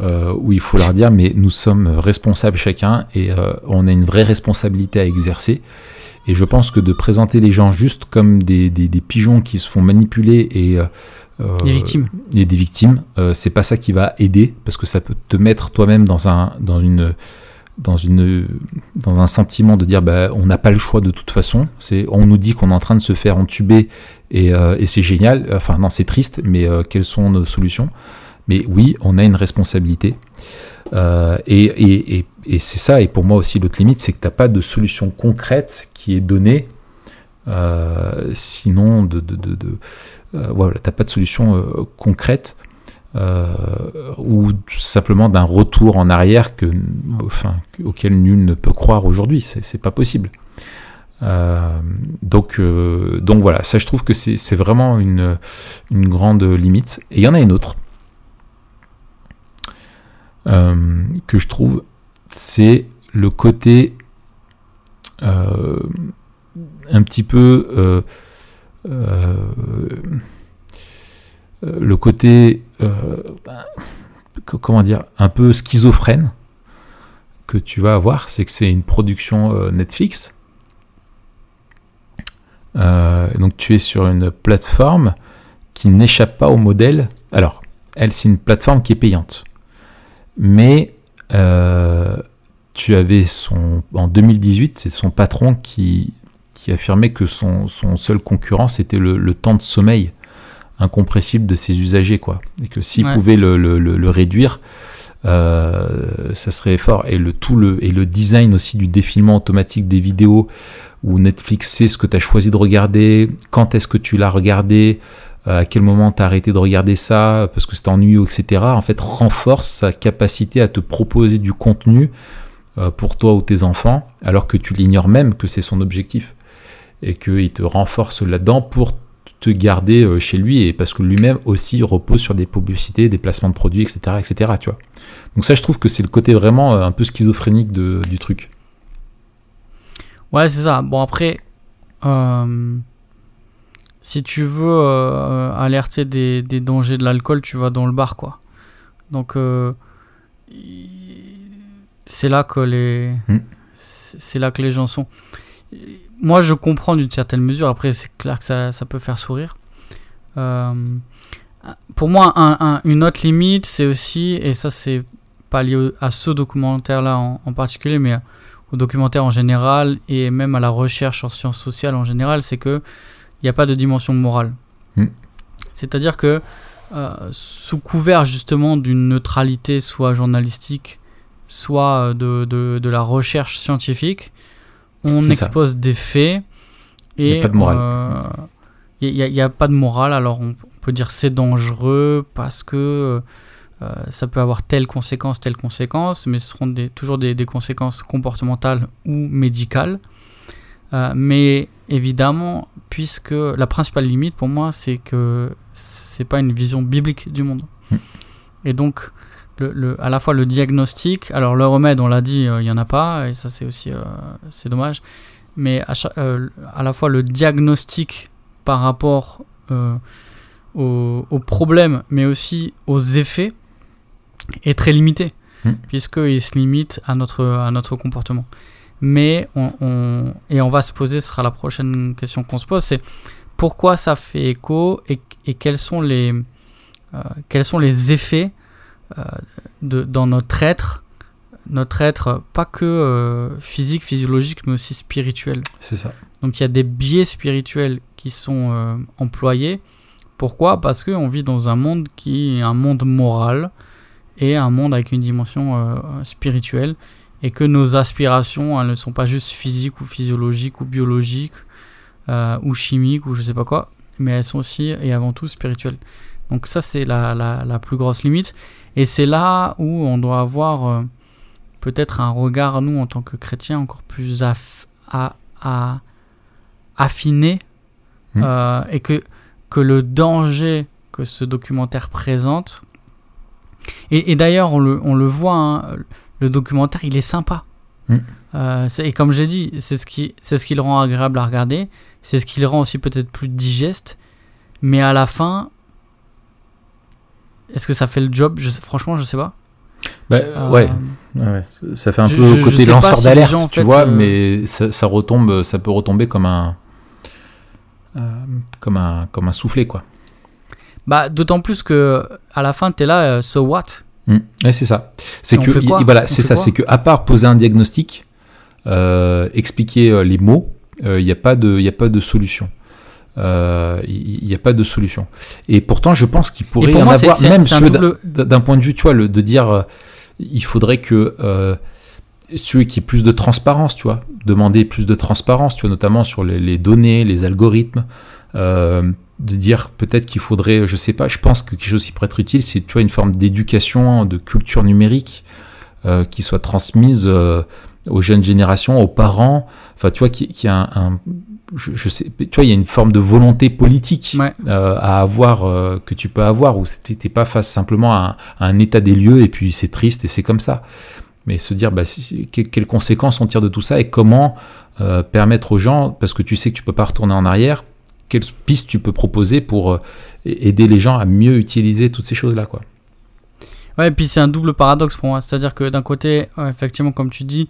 euh, où il faut leur dire, mais nous sommes responsables chacun et euh, on a une vraie responsabilité à exercer. Et je pense que de présenter les gens juste comme des, des, des pigeons qui se font manipuler et des victimes. Et des victimes, c'est pas ça qui va aider parce que ça peut te mettre toi-même dans un dans une dans, une, dans un sentiment de dire bah, on n'a pas le choix de toute façon. C'est, on nous dit qu'on est en train de se faire entuber et, euh, et c'est génial. Enfin, non, c'est triste, mais euh, quelles sont nos solutions? Mais oui, on a une responsabilité. Euh, et, et, et, c'est ça, et pour moi aussi, l'autre limite, c'est que tu n'as pas de solution concrète qui est donnée. sinon, de, voilà, tu n'as pas de solution concrète euh, ou simplement d'un retour en arrière que, auquel nul ne peut croire aujourd'hui. C'est pas possible. donc, donc voilà, ça je trouve que c'est vraiment une grande limite. Et il y en a une autre que je trouve, c'est le côté un petit peu le côté comment dire, un peu schizophrène que tu vas avoir, c'est que c'est une production euh, Netflix. Euh, donc tu es sur une plateforme qui n'échappe pas au modèle. Alors, elle, c'est une plateforme qui est payante. Mais euh, tu avais son. En 2018, c'est son patron qui, qui affirmait que son, seul concurrent, c'était le, temps de sommeil incompressible de ses usagers, quoi. Et que s'il pouvait le, réduire, euh, ça serait fort. Et le, tout le, et le design aussi du défilement automatique des vidéos, où Netflix sait ce que tu as choisi de regarder, quand est-ce que tu l'as regardé, euh, à quel moment tu as arrêté de regarder ça, parce que c'était ennuyeux, etc. En fait, renforce sa capacité à te proposer du contenu euh, pour toi ou tes enfants, alors que tu l'ignores même que c'est son objectif. Et qu'il te renforce là-dedans pour te garder euh, chez lui et parce que lui-même aussi repose sur des publicités, des placements de produits, etc., etc. Tu vois. Donc ça, je trouve que c'est le côté vraiment euh, un peu schizophrénique de, du truc. Ouais, c'est ça. Bon après, euh, si tu veux alerter des, des, dangers de l'alcool, tu vas dans le bar, quoi. Donc c'est là que les, hmm. c'est là que les gens sont moi, je comprends d'une certaine mesure. Après, c'est clair que ça, ça, peut faire sourire. Euh, pour moi, une autre limite, c'est aussi, et ça, c'est pas lié à ce documentaire-là en, particulier, mais au documentaire en général, et même à la recherche en sciences sociales en général, c'est que il n'y a pas de dimension morale. Hmm. C'est-à-dire que euh, sous couvert justement d'une neutralité, soit journalistique, soit de, de, de la recherche scientifique, on expose des faits et il n'y a pas de morale. Il n'y a, pas de morale. Alors on, peut dire c'est dangereux parce que euh, ça peut avoir telle conséquence, telle conséquence, mais ce seront des, toujours des, conséquences comportementales ou médicales. Euh, mais évidemment, puisque la principale limite pour moi, c'est que c'est pas une vision biblique du monde. Hmm. Et donc, le, à la fois le diagnostic, alors le remède, on l'a dit, euh, il n'y en a pas, et ça c'est aussi euh, c'est dommage, mais à, euh, à, la fois le diagnostic par rapport aux, aux, problèmes, mais aussi aux effets, est très limité, hmm. puisqu'il se limite à notre, à notre comportement. Mais on, et on va se poser, ce sera la prochaine question qu'on se pose, c'est pourquoi ça fait écho et, et quels sont les, quels sont les effets de, dans notre être, notre être pas que euh, physique, physiologique, mais aussi spirituel. C'est ça. Donc il y a des biais spirituels qui sont euh, employés. Pourquoi? Parce qu'on vit dans un monde qui est un monde moral et un monde avec une dimension spirituelle et que nos aspirations elles ne sont pas juste physiques ou physiologiques ou biologiques ou chimiques ou je sais pas quoi, mais elles sont aussi et avant tout spirituelles. Donc ça c'est la, la, la, plus grosse limite. Et c'est là où on doit avoir euh, peut-être un regard, nous, en tant que chrétiens, encore plus à, affiné. Mmh. Euh, et que, que le danger que ce documentaire présente. Et, d'ailleurs, on le, on le voit, hein, le documentaire, il est sympa. Mmh. Euh, et comme j'ai dit, c'est ce, qui, c'est ce qui le rend agréable à regarder. C'est ce qui le rend aussi peut-être plus digeste. Mais à la fin, est-ce que ça fait le job? Je Franchement, je sais pas. Bah, euh, ouais. ouais. ça fait un peu côté lanceur d'alerte, tu vois, euh, mais ça, retombe, ça peut retomber comme un, euh, comme un, comme un soufflet, quoi. Bah, d'autant plus que à la fin, tu es là, so what? Mmh. Ouais, c'est ça. C'est que, voilà, c'est ça, c'est que à part poser un diagnostic, expliquer les mots, il n'y a pas de, il a pas de solution il euh, n'y a pas de solution. Et pourtant, je pense qu'il pourrait y en avoir, même d'un point de vue, tu vois, le, de dire, euh, il faudrait que euh, celui qui ait plus de transparence, tu vois, demander plus de transparence, tu vois, notamment sur les, données, les algorithmes, de dire peut-être qu'il faudrait, je sais pas, je pense que quelque chose qui pourrait être utile, c'est, tu vois, une forme d'éducation, de culture numérique qui soit transmise aux jeunes générations, aux parents, enfin, tu vois, qui, qui a un, je, sais, tu vois, il y a une forme de volonté politique euh, à avoir euh, que tu peux avoir, où t'es pas face simplement à un, état des lieux et puis c'est triste et c'est comme ça. Mais se dire, bah, quelles conséquences on tire de tout ça et comment euh, permettre aux gens, parce que tu sais que tu peux pas retourner en arrière, quelles pistes tu peux proposer pour aider les gens à mieux utiliser toutes ces choses-là, quoi. Ouais, et puis c'est un double paradoxe pour moi. C'est-à-dire que d'un côté, effectivement, comme tu dis,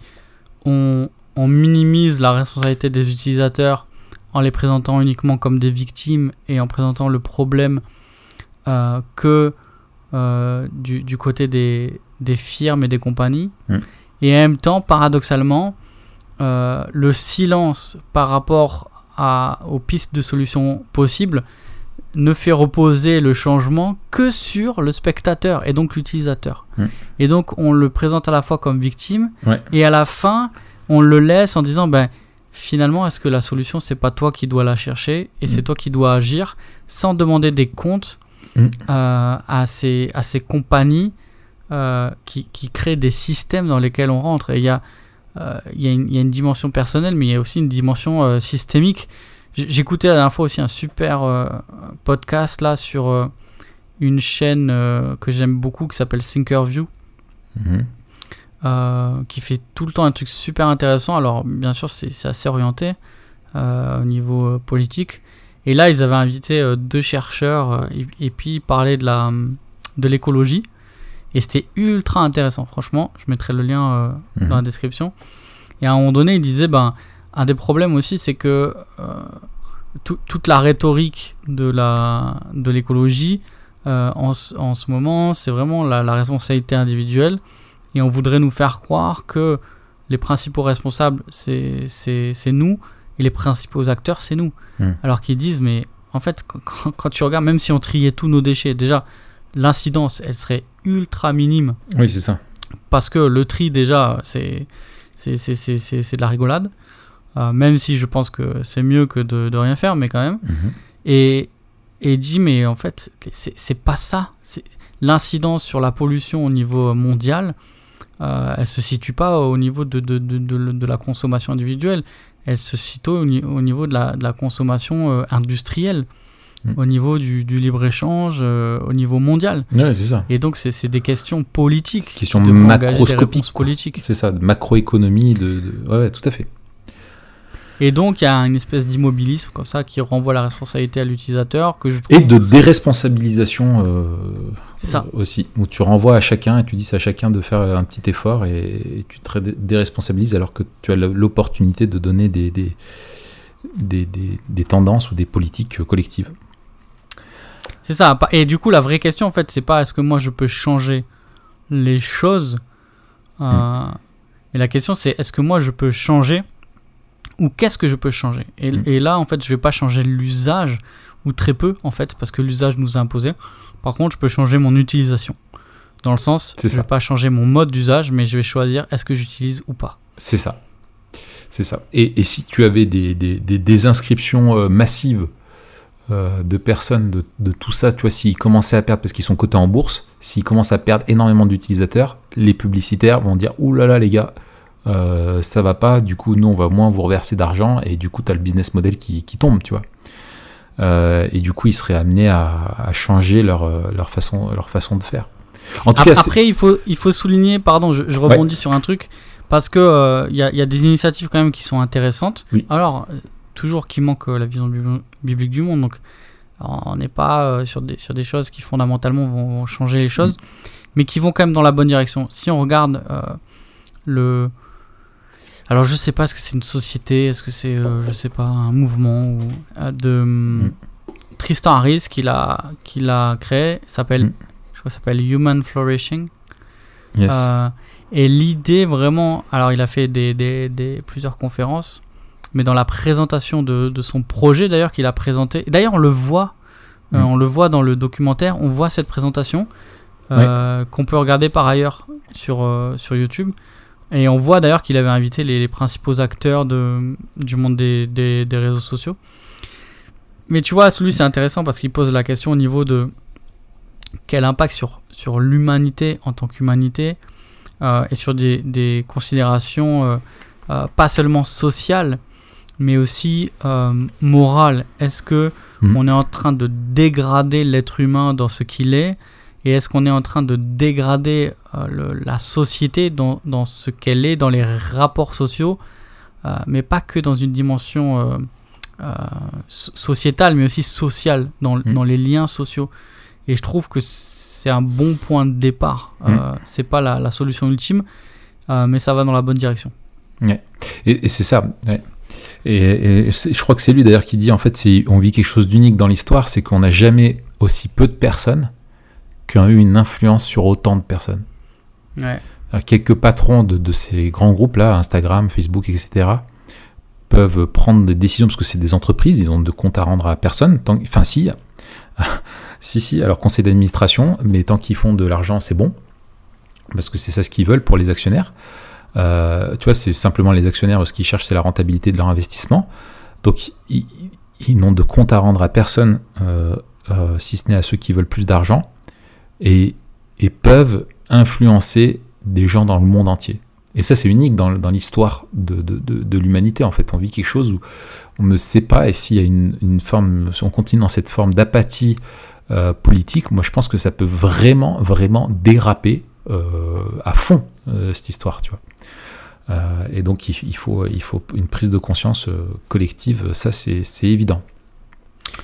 on, minimise la responsabilité des utilisateurs en les présentant uniquement comme des victimes et en présentant le problème euh, que euh, du, côté des, firmes et des compagnies. Mm. Et en même temps, paradoxalement, euh, le silence par rapport à, aux pistes de solutions possibles ne fait reposer le changement que sur le spectateur et donc l'utilisateur. Et donc on le présente à la fois comme victime et à la fin on le laisse en disant ben finalement est-ce que la solution c'est pas toi qui dois la chercher et c'est mm. toi qui dois agir sans demander des comptes mm. euh, à, ces, à ces compagnies euh, qui, qui, créent des systèmes dans lesquels on rentre. Et il y a, euh, y a une dimension personnelle mais il y a aussi une dimension systémique J'écoutais la dernière fois aussi un super euh, podcast là sur euh, une chaîne euh, que j'aime beaucoup qui s'appelle Thinkerview. Mhm. qui fait tout le temps un truc super intéressant. Alors, bien sûr, c'est assez orienté au niveau politique. Et là, ils avaient invité deux chercheurs et, puis ils parlaient de la de l'écologie. Et c'était ultra intéressant, franchement. Je mettrai le lien dans la mhm. description. Et à un moment donné, ils disaient ben, un des problèmes aussi, c'est que euh, toute la rhétorique de la de l'écologie euh, en, en, ce moment, c'est vraiment la, responsabilité individuelle, et on voudrait nous faire croire que les principaux responsables, c'est nous, et les principaux acteurs, c'est nous. Hmm. Alors qu'ils disent, mais en fait, quand, quand, tu regardes, même si on triait tous nos déchets, déjà, l'incidence, elle serait ultra minime. Oui, c'est ça. Parce que le tri, déjà, c'est de la rigolade. Euh, même si je pense que c'est mieux que de, de, rien faire, mais quand même. Mhm. Et, et dit, mais en fait, c'est pas ça. L'incidence sur la pollution au niveau mondial, euh, elle se situe pas au niveau de, de, de, la consommation individuelle, elle se situe au, niveau de la, consommation euh, industrielle. Mhm. au niveau du, du libre-échange, euh, au niveau mondial. Ouais, ça. Et donc, c'est des questions politiques. Questions macroscopiques. C'est ça, de macroéconomie, de, de... Ouais, tout à fait. Et donc, il y a une espèce d'immobilisme comme ça qui renvoie la responsabilité à l'utilisateur. que je Et de déresponsabilisation euh, ça. aussi, où tu renvoies à chacun et tu dis à chacun de faire un petit effort et, tu te déresponsabilises alors que tu as l'opportunité de donner des, des, des, des, tendances ou des politiques collectives. C'est ça. Et du coup, la vraie question, en fait, c'est pas est-ce que moi je peux changer les choses. Euh, hmm. Mais la question, c'est est-ce que moi je peux changer ou qu'est-ce que je peux changer mm. et, là, en fait, je vais pas changer l'usage, ou très peu, en fait, parce que l'usage nous a imposé. Par contre, je peux changer mon utilisation. Dans le sens, je ne vais pas changer mon mode d'usage, mais je vais choisir est-ce que j'utilise ou pas. C'est ça. C'est ça. Et, si tu avais des, des, inscriptions euh, massives euh, de personnes de, de, tout ça, tu vois, s'ils commençaient à perdre parce qu'ils sont cotés en bourse, s'ils commencent à perdre énormément d'utilisateurs, les publicitaires vont dire Ouh là là, les gars, euh, ça va pas, du coup, nous, on va moins vous reverser d'argent, et du coup, tu as le business model qui, tombe, tu vois. Euh, et du coup, ils seraient amenés à, changer leur, euh, leur, façon, leur façon de faire. En tout après, cas, après, il faut, il faut souligner, pardon, je, rebondis sur un truc, parce que il y, a, des initiatives quand même qui sont intéressantes. Alors, toujours qui manque la vision biblique du monde, donc on n'est pas sur, des, sur des choses qui fondamentalement vont changer les choses, mais qui vont quand même dans la bonne direction. Si on regarde le alors je sais pas, est-ce que c'est une société, est-ce que c'est, euh, je sais pas, un mouvement ou, euh, de mm. Tristan Harris qui l'a, qui l'a créé, s'appelle, mm. je crois, s'appelle Human Flourishing. Euh, et l'idée vraiment, alors il a fait des, des, des, plusieurs conférences, mais dans la présentation de, de son projet d'ailleurs qu'il a présenté, d'ailleurs on le voit, mm. on le voit dans le documentaire, on voit cette présentation qu'on peut regarder par ailleurs sur, sur YouTube. Et on voit d'ailleurs qu'il avait invité les, principaux acteurs de, du monde des, des, réseaux sociaux. Mais tu vois, celui c'est intéressant parce qu'il pose la question au niveau de quel impact sur, sur l'humanité en tant qu'humanité et sur des, des considérations pas seulement sociales, mais aussi morales. Est-ce que hmm. on est en train de dégrader l'être humain dans ce qu'il est et est-ce qu'on est en train de dégrader la société dans, dans ce qu'elle est, dans les rapports sociaux, mais pas que dans une dimension euh, sociétale, mais aussi sociale, dans, mm. dans, les liens sociaux? Et je trouve que c'est un bon point de départ. Mm. Euh, c'est pas la, la, solution ultime, euh, mais ça va dans la bonne direction. Ouais. Et, c'est ça. Et, je crois que c'est lui d'ailleurs qui dit en fait, on vit quelque chose d'unique dans l'histoire, c'est qu'on n'a jamais aussi peu de personnes qui ont eu une influence sur autant de personnes. Ouais. quelques patrons de, de, ces grands groupes là, Instagram, Facebook, etc., peuvent prendre des décisions parce que c'est des entreprises, ils ont de compte à rendre à personne. Tant, enfin, si, (laughs) si, si, alors conseil d'administration, mais tant qu'ils font de l'argent, c'est bon, parce que c'est ça ce qu'ils veulent pour les actionnaires. Euh, tu vois, c'est simplement les actionnaires, ce qu'ils cherchent, c'est la rentabilité de leur investissement. Donc, ils, n'ont de compte à rendre à personne, euh, euh, si ce n'est à ceux qui veulent plus d'argent, et, peuvent influencer des gens dans le monde entier. Et ça, c'est unique dans, l'histoire de, l'humanité, en fait. On vit quelque chose où on ne sait pas, et s'il y a une, forme, si on continue dans cette forme d'apathie euh, politique, moi je pense que ça peut vraiment, vraiment déraper euh, à fond euh, cette histoire, tu vois. et donc il faut une prise de conscience collective, ça c'est évident.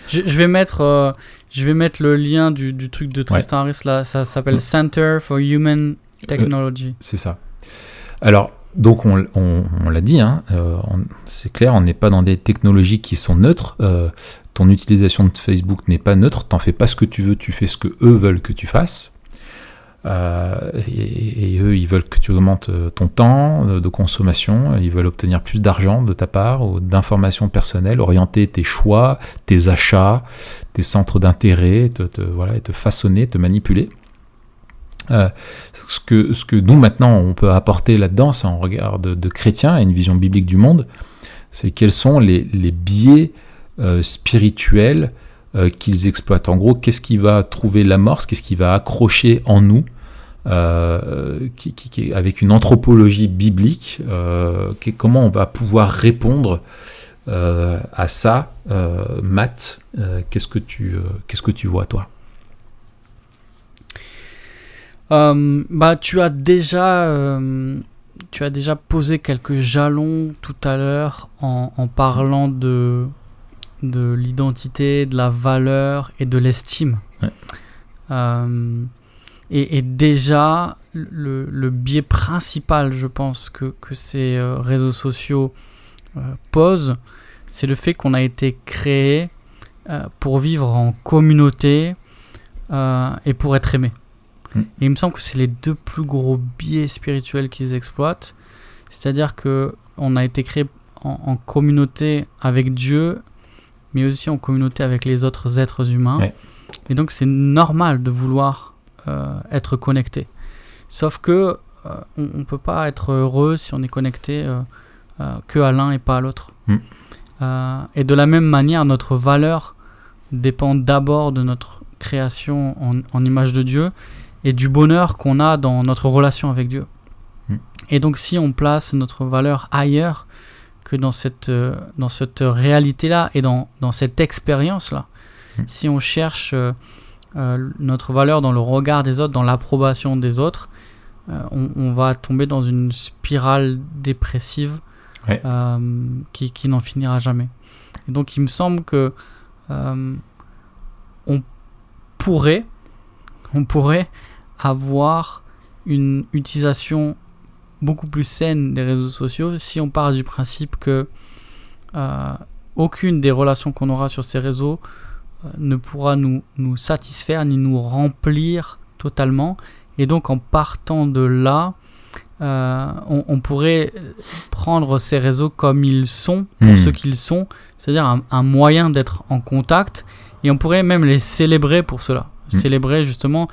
Je, vais mettre, je vais mettre le lien du, truc de Tristan Harris là, ça s'appelle Center for Human Technology. c'est ça. Alors, donc on, l'a dit, hein, euh, c'est clair, on n'est pas dans des technologies qui sont neutres. Euh, ton utilisation de Facebook n'est pas neutre. T'en fais pas ce que tu veux, tu fais ce que eux veulent que tu fasses. Euh, et, eux, ils veulent que tu augmentes ton temps de consommation, ils veulent obtenir plus d'argent de ta part ou d'informations personnelles, orienter tes choix, tes achats, tes centres d'intérêt, te, voilà, et te façonner, te manipuler. Euh, ce, que, ce que nous maintenant on peut apporter là-dedans, c'est en regard de, chrétien et une vision biblique du monde, c'est quels sont les, biais euh, spirituels euh, qu'ils exploitent. En gros, qu'est-ce qui va trouver l'amorce, qu'est-ce qui va accrocher en nous, qui, avec une anthropologie biblique, comment on va pouvoir répondre à ça, Matt, qu'est-ce que tu, vois toi? Euh, bah, tu as déjà, euh, posé quelques jalons tout à l'heure en, parlant de, de l'identité, de la valeur et de l'estime. Euh, et, et, déjà, le, le, biais principal, je pense, que, que ces réseaux sociaux posent, c'est le fait qu'on a été créé pour vivre en communauté et pour être aimé. Mm. Et il me semble que c'est les deux plus gros biais spirituels qu'ils exploitent. C'est-à-dire que on a été créé en, communauté avec Dieu, mais aussi en communauté avec les autres êtres humains. Et donc c'est normal de vouloir euh, être connecté. Sauf que euh, on ne peut pas être heureux si on est connecté euh, que à l'un et pas à l'autre. Mm. et de la même manière, notre valeur dépend d'abord de notre création en, en image de Dieu et du bonheur qu'on a dans notre relation avec Dieu. Hmm. Et donc si on place notre valeur ailleurs que dans cette, euh, dans cette réalité-là et dans, dans cette expérience-là, hmm. si on cherche euh, euh, notre valeur dans le regard des autres, dans l'approbation des autres, on, va tomber dans une spirale dépressive qui, qui n'en finira jamais. Et donc il me semble que on pourrait, on pourrait avoir une utilisation beaucoup plus saine des réseaux sociaux si on part du principe que euh, aucune des relations qu'on aura sur ces réseaux euh, ne pourra nous, nous satisfaire ni nous remplir totalement. Et donc en partant de là, euh, on, pourrait prendre ces réseaux comme ils sont, pour hmm. ce qu'ils sont, c'est-à-dire un, un, moyen d'être en contact, et on pourrait même les célébrer pour cela. Hmm. Célébrer justement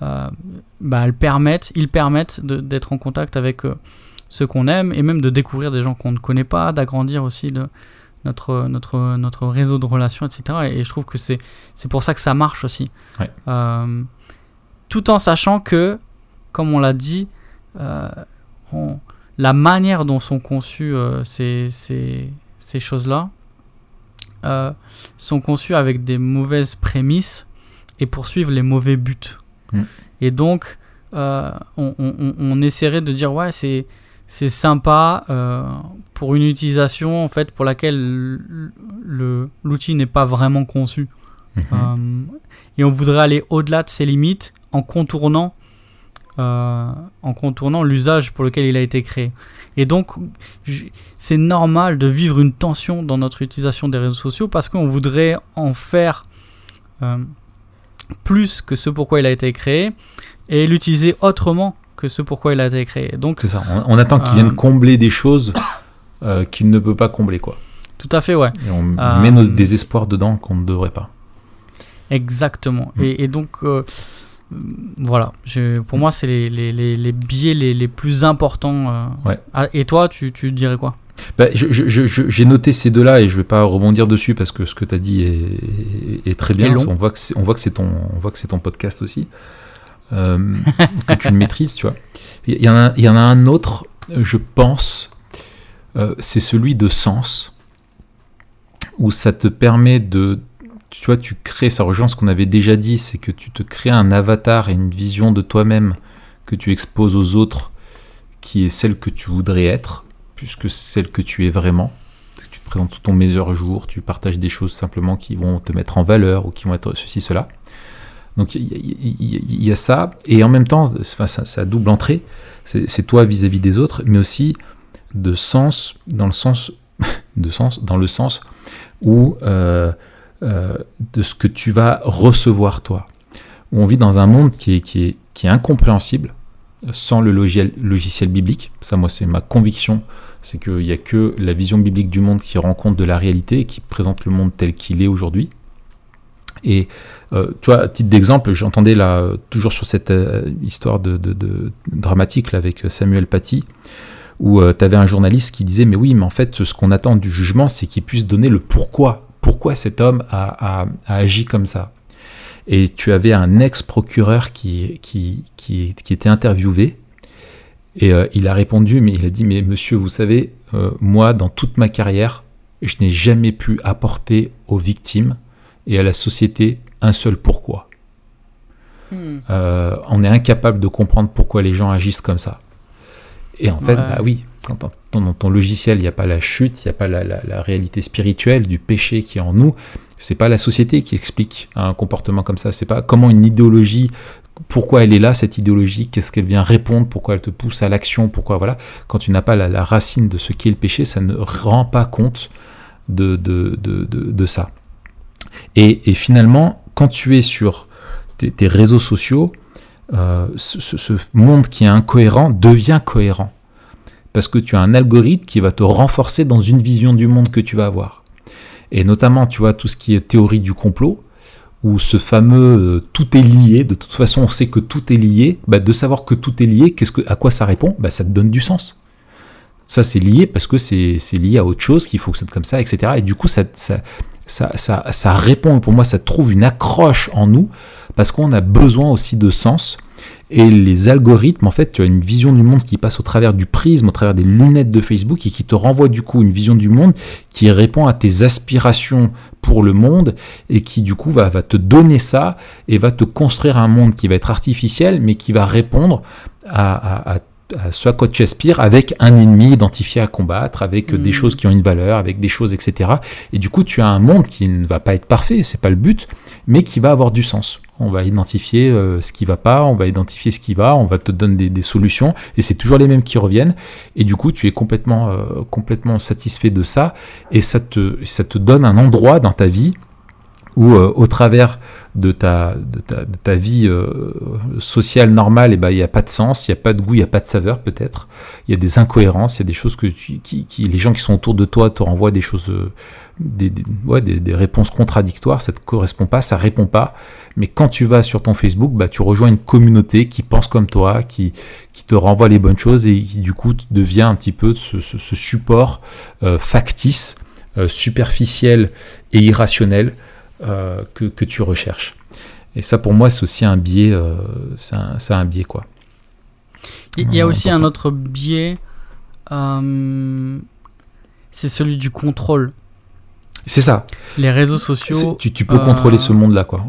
bah, elles permettent, ils permettent d'être en contact avec euh, ceux qu'on aime et même de découvrir des gens qu'on ne connaît pas, d'agrandir aussi notre, notre, notre réseau de relations, etc. Et, je trouve que c'est pour ça que ça marche aussi. Euh, tout en sachant que, comme on l'a dit, la manière dont sont conçues ces, ces, choses-là sont conçues avec des mauvaises prémices et poursuivent les mauvais buts. Mm. Et donc, on, on, essaierait de dire, ouais, c'est c'est sympa euh, pour une utilisation en fait pour laquelle l'outil n'est pas vraiment conçu. Mhm. Euh, et on voudrait aller au-delà de ses limites en contournant, euh, en contournant l'usage pour lequel il a été créé. Et donc, c'est normal de vivre une tension dans notre utilisation des réseaux sociaux parce qu'on voudrait en faire plus que ce pourquoi il a été créé et l'utiliser autrement que ce pourquoi il a été créé. Donc c'est ça. On, attend qu'il vienne euh, combler des choses euh, qu'il ne peut pas combler, quoi. Tout à fait, ouais. Et on met nos euh, désespoirs dedans qu'on ne devrait pas. Exactement. Mm. Et, donc voilà. Je, pour moi, c'est les, les, les, biais les, plus importants. Ouais. Ah, et toi, tu, tu dirais quoi? Bah, J'ai noté ces deux-là et je vais pas rebondir dessus parce que ce que tu as dit est, est, très bien. On voit que c'est ton, on voit que c'est ton podcast aussi. Euh, que tu le (laughs) maîtrises, tu vois. Il y, en a, il y en a un autre, je pense, euh, c'est celui de sens, où ça te permet de, tu vois, tu crées, ça rejoint ce qu'on avait déjà dit, c'est que tu te crées un avatar et une vision de toi-même que tu exposes aux autres, qui est celle que tu voudrais être, puisque celle que tu es vraiment. Tu te présentes ton meilleur jour, tu partages des choses simplement qui vont te mettre en valeur ou qui vont être ceci, cela. Donc il y, a ça, et en même temps, enfin, ça, double entrée, c'est toi vis-à-vis des autres, mais aussi de sens, dans le sens, (laughs) de sens, dans le sens où euh, euh, de ce que tu vas recevoir toi. On vit dans un monde qui est incompréhensible sans le logiciel, biblique. Ça, moi, c'est ma conviction, c'est qu'il n'y a que la vision biblique du monde qui rend compte de la réalité et qui présente le monde tel qu'il est aujourd'hui. Et euh, tu vois, à titre d'exemple, j'entendais là, toujours sur cette euh, histoire de, dramatique avec Samuel Paty, où euh, tu avais un journaliste qui disait Mais oui, mais en fait, ce qu'on attend du jugement, c'est qu'il puisse donner le pourquoi. Pourquoi cet homme a, agi comme ça? Et tu avais un ex-procureur qui, qui, qui, était interviewé. Et il a répondu, mais il a dit, mais monsieur, vous savez, moi, dans toute ma carrière, je n'ai jamais pu apporter aux victimes et à la société un seul pourquoi. Hmm. Euh, on est incapable de comprendre pourquoi les gens agissent comme ça. Et en fait, bah oui, quand dans ton logiciel, il n'y a pas la chute, il n'y a pas la, réalité spirituelle du péché qui est en nous, c'est pas la société qui explique un comportement comme ça, c'est pas comment une idéologie, pourquoi elle est là, cette idéologie, qu'est-ce qu'elle vient répondre, pourquoi elle te pousse à l'action, pourquoi, voilà. Quand tu n'as pas la, racine de ce qu'est le péché, ça ne rend pas compte de, ça. Et, finalement, quand tu es sur tes, réseaux sociaux, euh, ce, monde qui est incohérent devient cohérent. Parce que tu as un algorithme qui va te renforcer dans une vision du monde que tu vas avoir. Et notamment, tu vois, tout ce qui est théorie du complot, où ce fameux euh, tout est lié, de toute façon on sait que tout est lié, bah, de savoir que tout est lié, qu'est-ce que, à quoi ça répond bah, Ça te donne du sens. Ça c'est lié parce que c'est lié à autre chose, qu'il fonctionne comme ça, etc. Et du coup, ça, ça, ça, ça, ça répond, pour moi, ça trouve une accroche en nous, parce qu'on a besoin aussi de sens. Et les algorithmes, en fait, tu as une vision du monde qui passe au travers du prisme, au travers des lunettes de Facebook et qui te renvoie du coup une vision du monde qui répond à tes aspirations pour le monde et qui du coup va, va te donner ça et va te construire un monde qui va être artificiel mais qui va répondre à, à, à à ce à quoi tu aspires avec un ennemi identifié à combattre, avec des hmm. choses qui ont une valeur, avec des choses, etc. Et du coup, tu as un monde qui ne va pas être parfait, c'est pas le but, mais qui va avoir du sens. On va identifier euh, ce qui va pas, on va identifier ce qui va, on va te donner des, solutions, et c'est toujours les mêmes qui reviennent. Et du coup, tu es complètement, euh, complètement satisfait de ça, et ça te, ça te donne un endroit dans ta vie où, euh, au travers de ta, de ta, de ta vie euh, sociale normale, eh ben, il n'y a pas de sens, il n'y a pas de goût, il n'y a pas de saveur peut-être. Il y a des incohérences, il y a des choses que qui, qui, les gens qui sont autour de toi te renvoient des choses, euh, des, des, réponses contradictoires, ça ne te correspond pas, ça répond pas. Mais quand tu vas sur ton Facebook, bah, tu rejoins une communauté qui pense comme toi, qui, qui te renvoie les bonnes choses et qui du coup devient un petit peu ce, ce, support factice, superficiel et irrationnel euh, que, que, tu recherches. Et ça, pour moi, c'est aussi un biais, euh, c'est un, un, biais, quoi. Il y a aussi un autre biais, c'est celui du contrôle. C'est ça. Les réseaux sociaux. Tu, peux contrôler ce monde-là, quoi.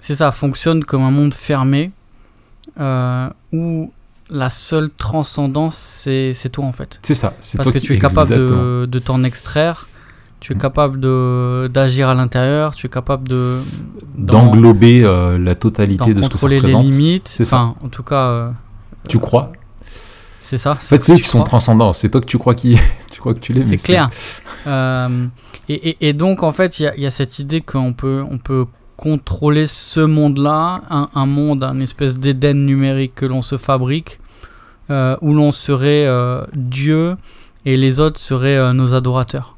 C'est ça, fonctionne comme un monde fermé où la seule transcendance, c'est toi en fait. C'est ça. Parce que tu es capable de, de t'en extraire, tu es capable d'agir à l'intérieur, tu es capable de d'englober euh, la totalité de ce que ça représente. les limites. C'est ça. En tout cas. Euh, tu crois C'est ça. En fait, c'est eux qui sont transcendants. C'est toi que tu crois qui, (laughs) tu crois que tu l'es. C'est clair. Euh, et, et, et, donc en fait, il y, y, a cette idée qu'on peut, on peut contrôler ce monde-là, un, monde, un espèce d'Éden numérique que l'on se fabrique, où l'on serait Dieu et les autres seraient nos adorateurs.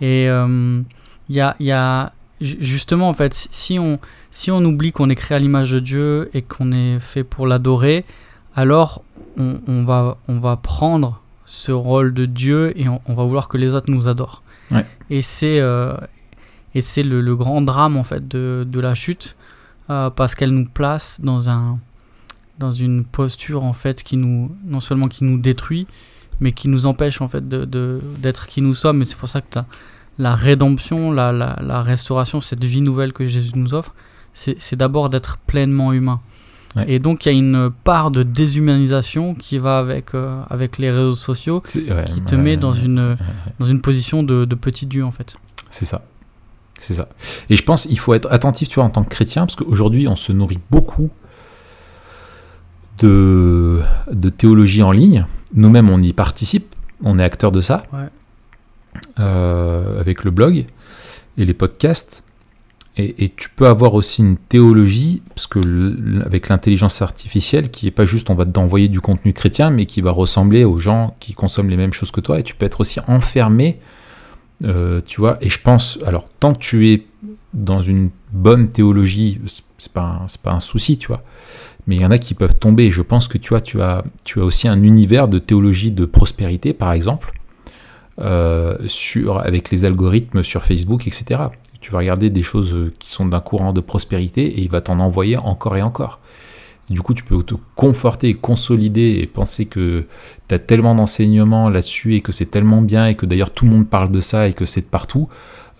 Et il y a, y, a, justement en fait, si on, si on oublie qu'on est créé à l'image de Dieu et qu'on est fait pour l'adorer, alors on, on, va, on va prendre ce rôle de Dieu et on, on va vouloir que les autres nous adorent. Et c'est et c'est le, grand drame en fait de, de la chute euh, parce qu'elle nous place dans un dans une posture en fait qui nous non seulement qui nous détruit mais qui nous empêche en fait de, d'être qui nous sommes et c'est pour ça que la rédemption la, la, la, restauration cette vie nouvelle que Jésus nous offre c'est, d'abord d'être pleinement humain et donc il y a une part de déshumanisation qui va avec, euh, avec les réseaux sociaux qui te met dans une, dans une position de, de petit dieu en fait. C'est ça. C'est ça. Et je pense qu'il faut être attentif, tu vois, en tant que chrétien, parce qu'aujourd'hui, on se nourrit beaucoup de, de théologie en ligne. Nous-mêmes, on y participe, on est acteur de ça, euh, avec le blog et les podcasts. Et, tu peux avoir aussi une théologie, parce que avec l'intelligence artificielle, qui est pas juste on va t'envoyer du contenu chrétien, mais qui va ressembler aux gens qui consomment les mêmes choses que toi, et tu peux être aussi enfermé euh, tu vois, et je pense, alors, tant que tu es dans une bonne théologie, c'est pas, pas un souci, tu vois. Mais il y en a qui peuvent tomber. Je pense que tu vois, tu as, tu as aussi un univers de théologie de prospérité, par exemple, euh, sur, avec les algorithmes sur Facebook, etc. Tu vas regarder des choses qui sont d'un courant de prospérité et il va t'en envoyer encore et encore. Du coup, tu peux te conforter, consolider et penser que tu as tellement d'enseignements là-dessus et que c'est tellement bien et que d'ailleurs tout le monde parle de ça et que c'est de partout,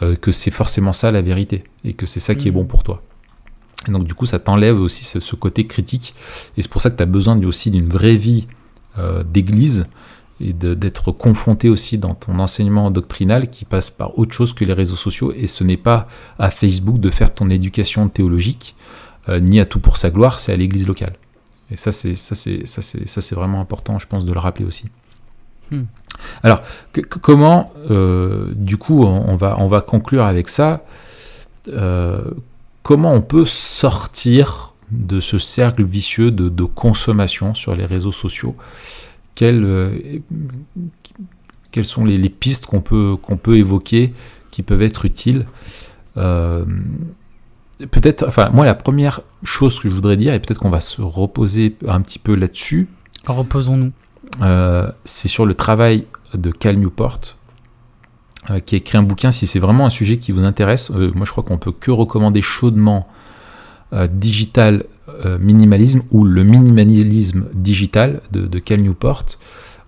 euh, que c'est forcément ça la vérité et que c'est ça qui est mm. bon pour toi. Et donc du coup, ça t'enlève aussi ce, côté critique et c'est pour ça que tu as besoin aussi d'une vraie vie euh, d'église et d'être confronté aussi dans ton enseignement doctrinal qui passe par autre chose que les réseaux sociaux et ce n'est pas à Facebook de faire ton éducation théologique euh, ni à tout pour sa gloire, c'est à l'église locale. Et ça, c'est ça, c'est ça, c'est ça, c'est vraiment important, je pense, de le rappeler aussi. Hmm. Alors, comment, euh, du coup, on, va on va conclure avec ça. Euh, comment on peut sortir de ce cercle vicieux de, consommation sur les réseaux sociaux? Quelles, quelles sont les, pistes qu'on peut, qu'on peut évoquer qui peuvent être utiles? Peut-être, enfin, moi, la première chose que je voudrais dire, et peut-être qu'on va se reposer un petit peu là-dessus. Reposons-nous. Euh, c'est sur le travail de Cal Newport, euh, qui a écrit un bouquin. Si c'est vraiment un sujet qui vous intéresse, euh, moi, je crois qu'on peut que recommander chaudement Digital Minimalisme ou le minimalisme digital de, Cal Newport.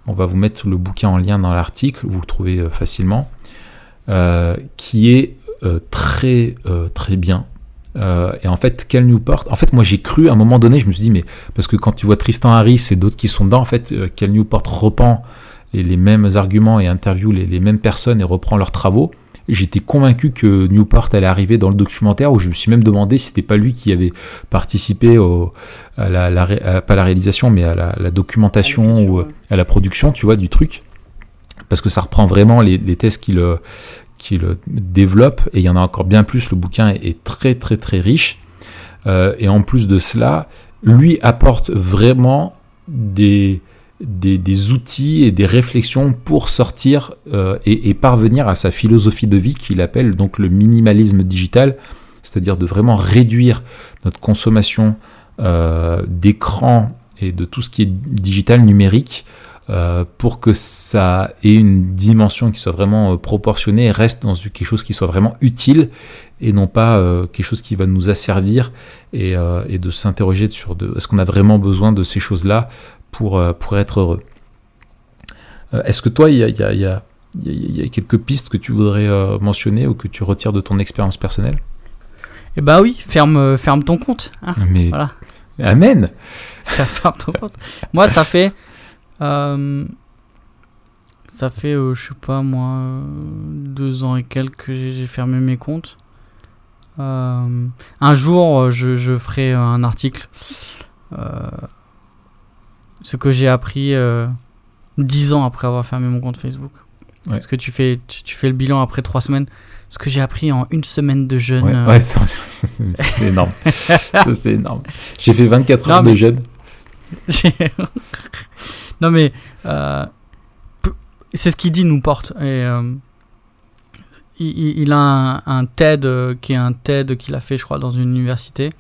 On va vous mettre le bouquin en lien dans l'article, vous le trouvez facilement, qui est très très bien euh, et en fait, Cal Newport, en fait, moi j'ai cru à un moment donné, je me suis dit, mais parce que quand tu vois Tristan Harris et d'autres qui sont dedans, en fait, euh, Cal Newport reprend les, mêmes arguments et interviewe les, mêmes personnes et reprend leurs travaux. J'étais convaincu que Newport allait arriver dans le documentaire où je me suis même demandé si c'était pas lui qui avait participé au, à la, pas la réalisation mais à la, documentation ou à la production, tu vois, du truc. Parce que ça reprend vraiment les, les thèses qu'il développe, et il y en a encore bien plus, le bouquin est très très très riche, euh, et en plus de cela, lui apporte vraiment des, des, outils et des réflexions pour sortir euh, et, parvenir à sa philosophie de vie qu'il appelle donc le minimalisme digital, c'est-à-dire de vraiment réduire notre consommation euh, d'écran et de tout ce qui est digital numérique pour que ça ait une dimension qui soit vraiment proportionnée et reste dans quelque chose qui soit vraiment utile et non pas quelque chose qui va nous asservir et, et de s'interroger sur est-ce qu'on a vraiment besoin de ces choses-là pour, pour être heureux. Est-ce que toi, il y a, y, a, y a, quelques pistes que tu voudrais mentionner ou que tu retires de ton expérience personnelle? Eh bah oui, ferme, ferme ton compte. Hein. Mais voilà. Amen. (laughs) moi, ça fait. Euh, ça fait, euh, je sais pas moi, deux ans et quelques que j'ai fermé mes comptes. Euh, un jour, je, je, ferai un article. Ce que j'ai appris dix ans après avoir fermé mon compte Facebook. Est-ce que tu fais, tu, fais le bilan après trois semaines ce que j'ai appris en une semaine de jeûne. Ouais, (laughs) c'est énorme. c'est énorme. J'ai fait 24 heures de jeûne. (laughs) non, mais euh, c'est ce qu'il dit, nous porte. Et, euh, il, a un, TED euh, qui est un TED qu'il a fait, je crois, dans une université.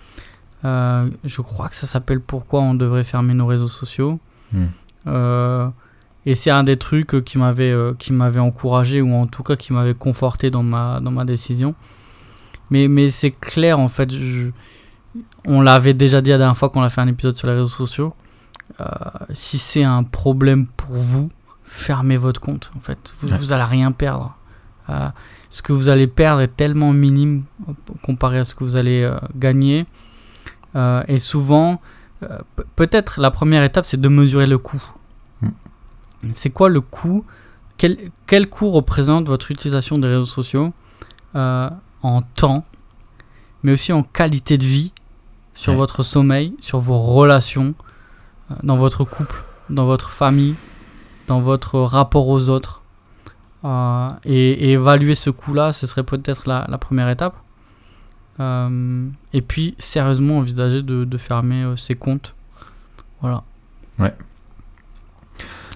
Je crois que ça s'appelle Pourquoi on devrait fermer nos réseaux sociaux. Hmm. Et c'est un des trucs euh, qui m'avait euh, qui m'avait encouragé ou en tout cas qui m'avait conforté dans ma dans ma décision. Mais mais c'est clair en fait. on l'avait déjà dit la dernière fois qu'on a fait un épisode sur les réseaux sociaux. Euh, si c'est un problème pour vous, fermez votre compte. En fait, vous, n'allez allez rien perdre. ce que vous allez perdre est tellement minime comparé à ce que vous allez gagner. Et souvent, peut-être la première étape, c'est de mesurer le coût c'est quoi le coût? Quel, quel, coût représente votre utilisation des réseaux sociaux euh, en temps, mais aussi en qualité de vie, sur votre sommeil, sur vos relations, euh, dans votre couple, dans votre famille, dans votre rapport aux autres? Euh, et, évaluer ce coût-là, ce serait peut-être la, la, première étape. Et puis, sérieusement, envisager de, fermer ses comptes. Voilà. Ouais.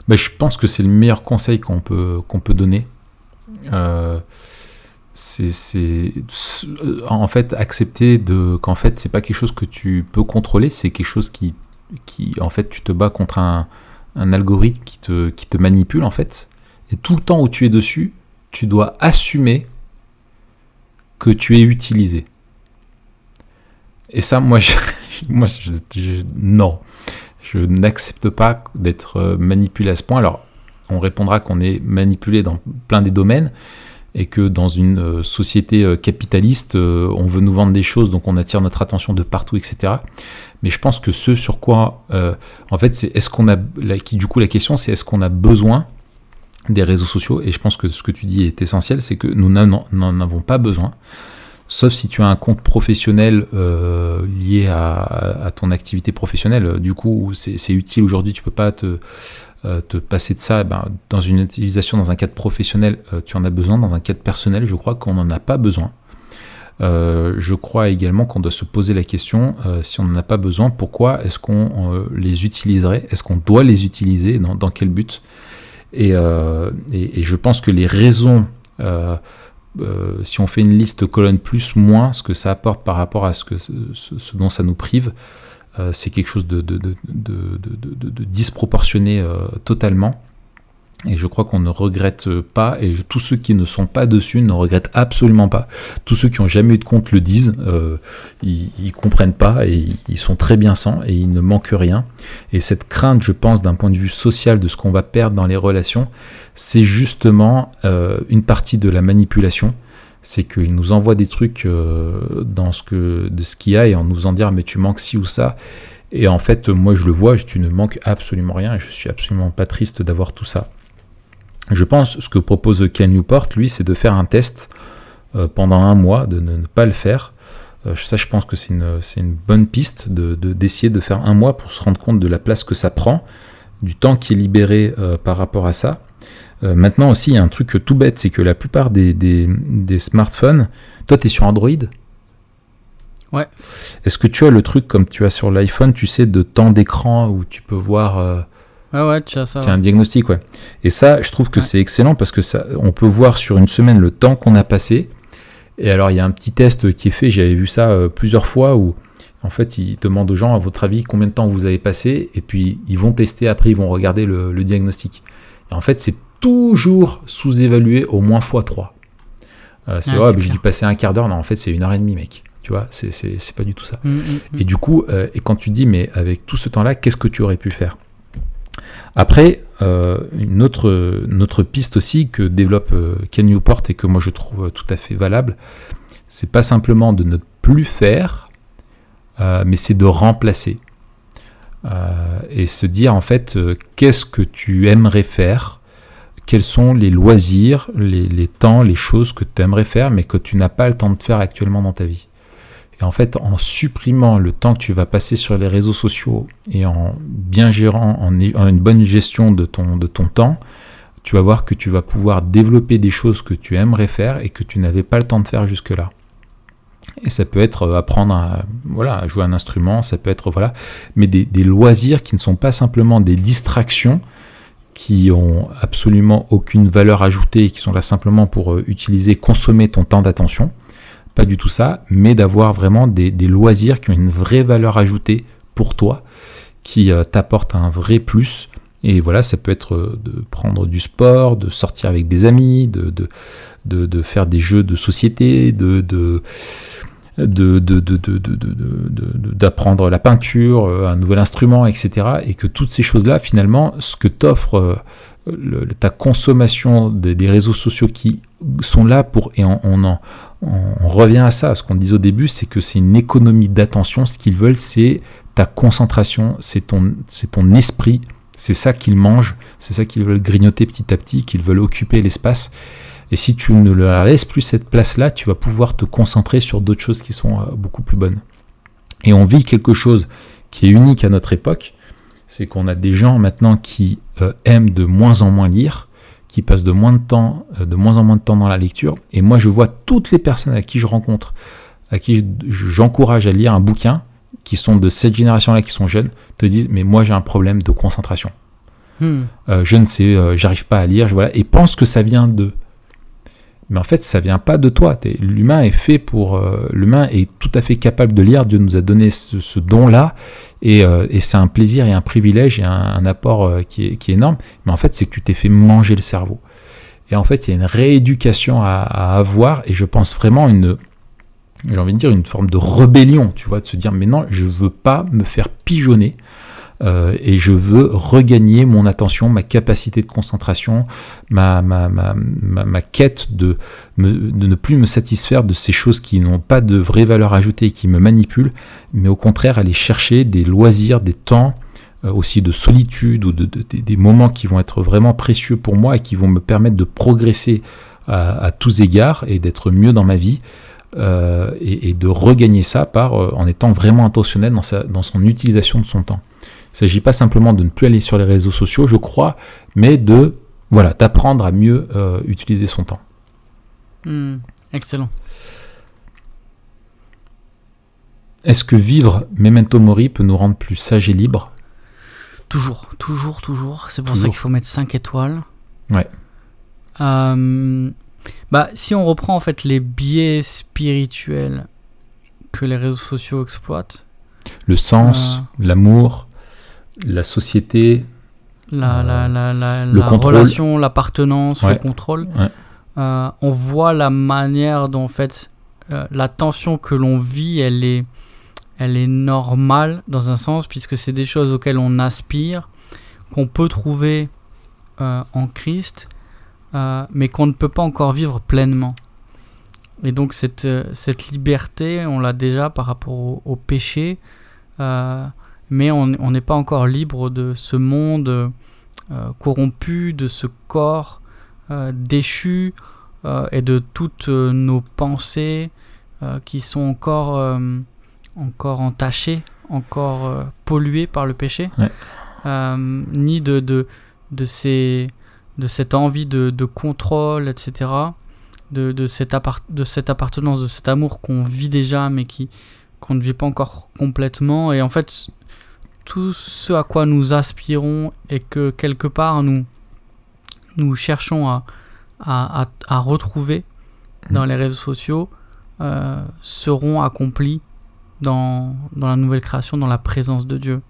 Bah, je pense que c'est le meilleur conseil qu'on peut, peut donner. Euh, c'est en fait accepter de qu'en fait c'est pas quelque chose que tu peux contrôler, c'est quelque chose qui, qui en fait tu te bats contre un, un, algorithme qui te, qui te manipule en fait. Et tout le temps où tu es dessus, tu dois assumer que tu es utilisé. Et ça, moi, (laughs) non. Je n'accepte pas d'être euh, manipulé à ce point. Alors, on répondra qu'on est manipulé dans plein des domaines et que dans une euh, société euh, capitaliste, on veut nous vendre des choses, donc on attire notre attention de partout, etc. Mais je pense que ce sur quoi, en fait, c'est est-ce qu'on a, du coup, la question, c'est est-ce qu'on a besoin des réseaux sociaux? Et je pense que ce que tu dis est essentiel, c'est que nous n'en avons pas besoin sauf si tu as un compte professionnel euh, lié à, ton activité professionnelle. Du coup, c'est utile aujourd'hui, tu peux pas te, euh, te passer de ça. Eh ben, dans une utilisation dans un cadre professionnel, euh, tu en as besoin. Dans un cadre personnel, je crois qu'on n'en a pas besoin. je crois également qu'on doit se poser la question, si on n'en a pas besoin, pourquoi est-ce qu'on les utiliserait? Est-ce qu'on doit les utiliser? Dans, quel but? Et, je pense que les raisons euh, si on fait une liste colonne plus moins, ce que ça apporte par rapport à ce, que, ce, dont ça nous prive, euh, c'est quelque chose de, disproportionné euh, totalement. Et je crois qu'on ne regrette pas, et tous ceux qui ne sont pas dessus ne regrettent absolument pas. Tous ceux qui ont jamais eu de compte le disent, euh, ils, ils, comprennent pas et ils sont très bien sans et il ne manque rien. Et cette crainte, je pense, d'un point de vue social de ce qu'on va perdre dans les relations, c'est justement euh, une partie de la manipulation. C'est qu'ils nous envoient des trucs euh, dans ce que, de ce qu'il y a et en nous en dire mais tu manques ci ou ça. Et en fait, moi je le vois, tu ne manques absolument rien et je suis absolument pas triste d'avoir tout ça. Je pense ce que propose Ken Newport, lui, c'est de faire un test euh, pendant un mois, de ne, pas le faire. Euh, ça, je pense que c'est une, une, bonne piste d'essayer de, de, faire un mois pour se rendre compte de la place que ça prend, du temps qui est libéré euh, par rapport à ça. maintenant aussi, il y a un truc tout bête, c'est que la plupart des, des, des smartphones, toi, tu es sur Android? Ouais. Est-ce que tu as le truc comme tu as sur l'iPhone, tu sais, de temps d'écran où tu peux voir ah ouais, tu as ça. C'est un diagnostic, ouais. Et ça, je trouve que c'est excellent parce que ça, on peut voir sur une semaine le temps qu'on a passé. Et alors, il y a un petit test qui est fait, j'avais vu ça euh, plusieurs fois où En fait, ils demandent aux gens, à votre avis, combien de temps vous avez passé, et puis ils vont tester, après ils vont regarder le, diagnostic. Et en fait, c'est toujours sous-évalué au moins x3. Euh, c'est vrai, j'ai dû passer un quart d'heure, non, en fait, c'est une heure et demie, mec. Tu vois, c'est pas du tout ça. Mm, mm, mm. Et du coup, euh, et quand tu dis, mais avec tout ce temps-là, qu'est-ce que tu aurais pu faire? Après, euh, une, autre, piste aussi que développe Ken Newport et que moi je trouve tout à fait valable, c'est pas simplement de ne plus faire, euh, mais c'est de remplacer. Euh, et se dire en fait, euh, qu'est-ce que tu aimerais faire? Quels sont les loisirs, les, temps, les choses que tu aimerais faire, mais que tu n'as pas le temps de faire actuellement dans ta vie? Et en fait, en supprimant le temps que tu vas passer sur les réseaux sociaux et en bien gérant, en, une bonne gestion de ton, temps, tu vas voir que tu vas pouvoir développer des choses que tu aimerais faire et que tu n'avais pas le temps de faire jusque-là. Et ça peut être euh, apprendre à, voilà, jouer un instrument, ça peut être voilà, mais des, loisirs qui ne sont pas simplement des distractions qui ont absolument aucune valeur ajoutée, qui sont là simplement pour euh, utiliser, consommer ton temps d'attention. Pas du tout ça, mais d'avoir vraiment des, loisirs qui ont une vraie valeur ajoutée pour toi, qui euh, t'apportent un vrai plus. Et voilà, ça peut être de prendre du sport, de sortir avec des amis, de, faire des jeux de société, de, d'apprendre la peinture, euh, un nouvel instrument, etc. Et que toutes ces choses-là, finalement, ce que t'offre ta consommation des, réseaux sociaux qui sont là pour, et on, en, on revient à ça, ce qu'on disait au début, c'est que c'est une économie d'attention, ce qu'ils veulent, c'est ta concentration, c'est ton, c'est ton esprit, c'est ça qu'ils mangent, c'est ça qu'ils veulent grignoter petit à petit, qu'ils veulent occuper l'espace. Et si tu ne leur laisses plus cette place-là, tu vas pouvoir te concentrer sur d'autres choses qui sont euh, beaucoup plus bonnes. Et on vit quelque chose qui est unique à notre époque, c'est qu'on a des gens maintenant qui euh, aiment de moins en moins lire, qui passent de moins de temps, euh, de moins en moins de temps dans la lecture. Et moi, je vois toutes les personnes à qui je rencontre, à qui j'encourage à lire un bouquin, qui sont de cette génération-là, qui sont jeunes, te disent mais moi j'ai un problème de concentration. Hmm. je ne sais, j'arrive pas à lire, je, voilà, et pense que ça vient de mais en fait ça vient pas de toi. L'humain est fait pour, euh, l'humain est tout à fait capable de lire. Dieu nous a donné ce, don-là, euh, et, c'est un plaisir et un privilège et un, apport euh, qui, est, énorme. Mais en fait, c'est que tu t'es fait manger le cerveau. Et en fait, il y a une rééducation à, avoir, et je pense vraiment une, j'ai envie de dire une forme de rébellion, tu vois, de se dire mais non, je veux pas me faire pigeonner euh, et je veux regagner mon attention, ma capacité de concentration, ma, quête de, ne plus me satisfaire de ces choses qui n'ont pas de vraie valeur ajoutée, qui me manipulent, mais au contraire aller chercher des loisirs, des temps euh, aussi de solitude ou de, des moments qui vont être vraiment précieux pour moi et qui vont me permettre de progresser à, tous égards et d'être mieux dans ma vie. Euh, et, de regagner ça par en étant vraiment intentionnel dans son utilisation de son temps. Il ne s'agit pas simplement de ne plus aller sur les réseaux sociaux, je crois, mais de voilà, d'apprendre à mieux euh, utiliser son temps. Hmm, excellent. Est-ce que vivre Memento Mori peut nous rendre plus sages et libres? Toujours, toujours, toujours. C'est pour ça qu'il faut mettre 5 étoiles. Ouais. Euh, bah, si on reprend en fait les biais spirituels que les réseaux sociaux exploitent. Le sens, euh, l'amour, la société, la, la, la, la, relation, l'appartenance, le contrôle. Euh, on voit la manière dont en fait euh, la tension que l'on vit, elle est, elle est normale dans un sens puisque c'est des choses auxquelles on aspire, qu'on peut trouver euh, en Christ, mais qu'on ne peut pas encore vivre pleinement. Et donc cette, cette liberté, on l'a déjà par rapport au, au péché mais on n'est pas encore libre de ce monde euh, corrompu, de ce corps euh, déchu euh, et de toutes nos pensées qui sont encore, encore entachées, encore polluées par le péché, ni de, de, de, ces, de cette envie de, de contrôle, etc. De, de, cette de cette appartenance, de cet amour qu'on vit déjà, mais qui qu'on ne vit pas encore complètement. Et en fait, tout ce à quoi nous aspirons et que quelque part nous, nous cherchons à, à, à, retrouver dans les réseaux sociaux euh, seront accomplis dans, dans la nouvelle création, dans la présence de Dieu.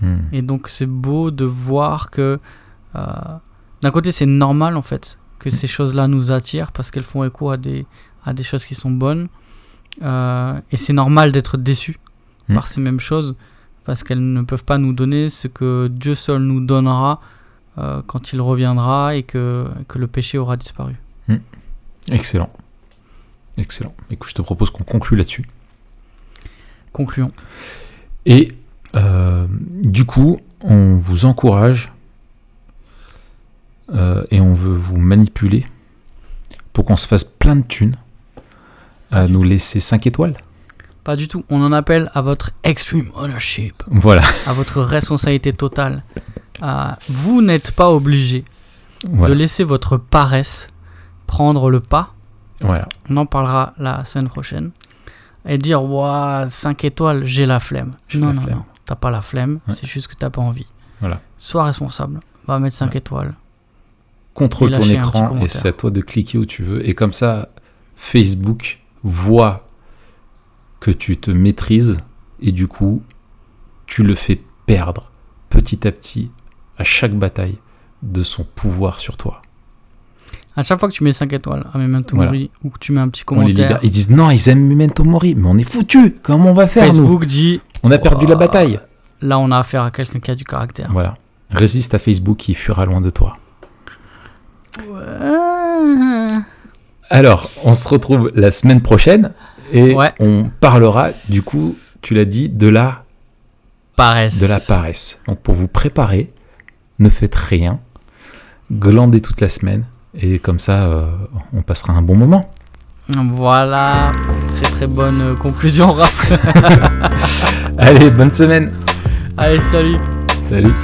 Hmm. Et donc c'est beau de voir que euh, d'un côté c'est normal en fait que ces choses-là nous attirent parce qu'elles font écho à des, à des choses qui sont bonnes. Euh, et c'est normal d'être déçu Hmm. par ces mêmes choses parce qu'elles ne peuvent pas nous donner ce que Dieu seul nous donnera euh, quand il reviendra et que, que le péché aura disparu. Excellent. Excellent. Écoute, je te propose qu'on conclue là-dessus. Concluons. Et euh, du coup, on vous encourage et on veut vous manipuler pour qu'on se fasse plein de thunes à nous laisser 5 étoiles. Pas du tout. On en appelle à votre extreme ownership, Voilà. à votre responsabilité totale. Euh, vous n'êtes pas obligé Voilà. de laisser votre paresse prendre le pas. voilà. On en parlera la semaine prochaine. Et dire, waouh, 5 étoiles, j'ai la flemme. Non, la non, flemme. non. T'as pas la flemme, Ouais. c'est juste que t'as pas envie. Voilà. Sois responsable. Va mettre 5 Ouais. étoiles. Contrôle ton écran et c'est à toi de cliquer où tu veux. Et comme ça, Facebook voit que tu te maîtrises et du coup, tu le fais perdre petit à petit à chaque bataille de son pouvoir sur toi. À chaque fois que tu mets 5 étoiles à Memento Voilà. Mori ou que tu mets un petit commentaire. Ils disent non, ils aiment Memento Mori, mais on est foutu. Comment on va faire nous? Facebook dit, On a perdu la Ouah. bataille. là on a affaire à quelqu'un qui a du caractère. Voilà. Résiste à Facebook qui fuira loin de toi. Ouais. Alors, on se retrouve la semaine prochaine et Ouais. on parlera, du coup, tu l'as dit, de la, Paresse. de la paresse. Donc, pour vous préparer, ne faites rien, glandez toute la semaine et comme ça, euh, on passera un bon moment. Voilà. Très très bonne euh, conclusion, Raph. (laughs) Allez, bonne semaine. Allez, salut. Salut.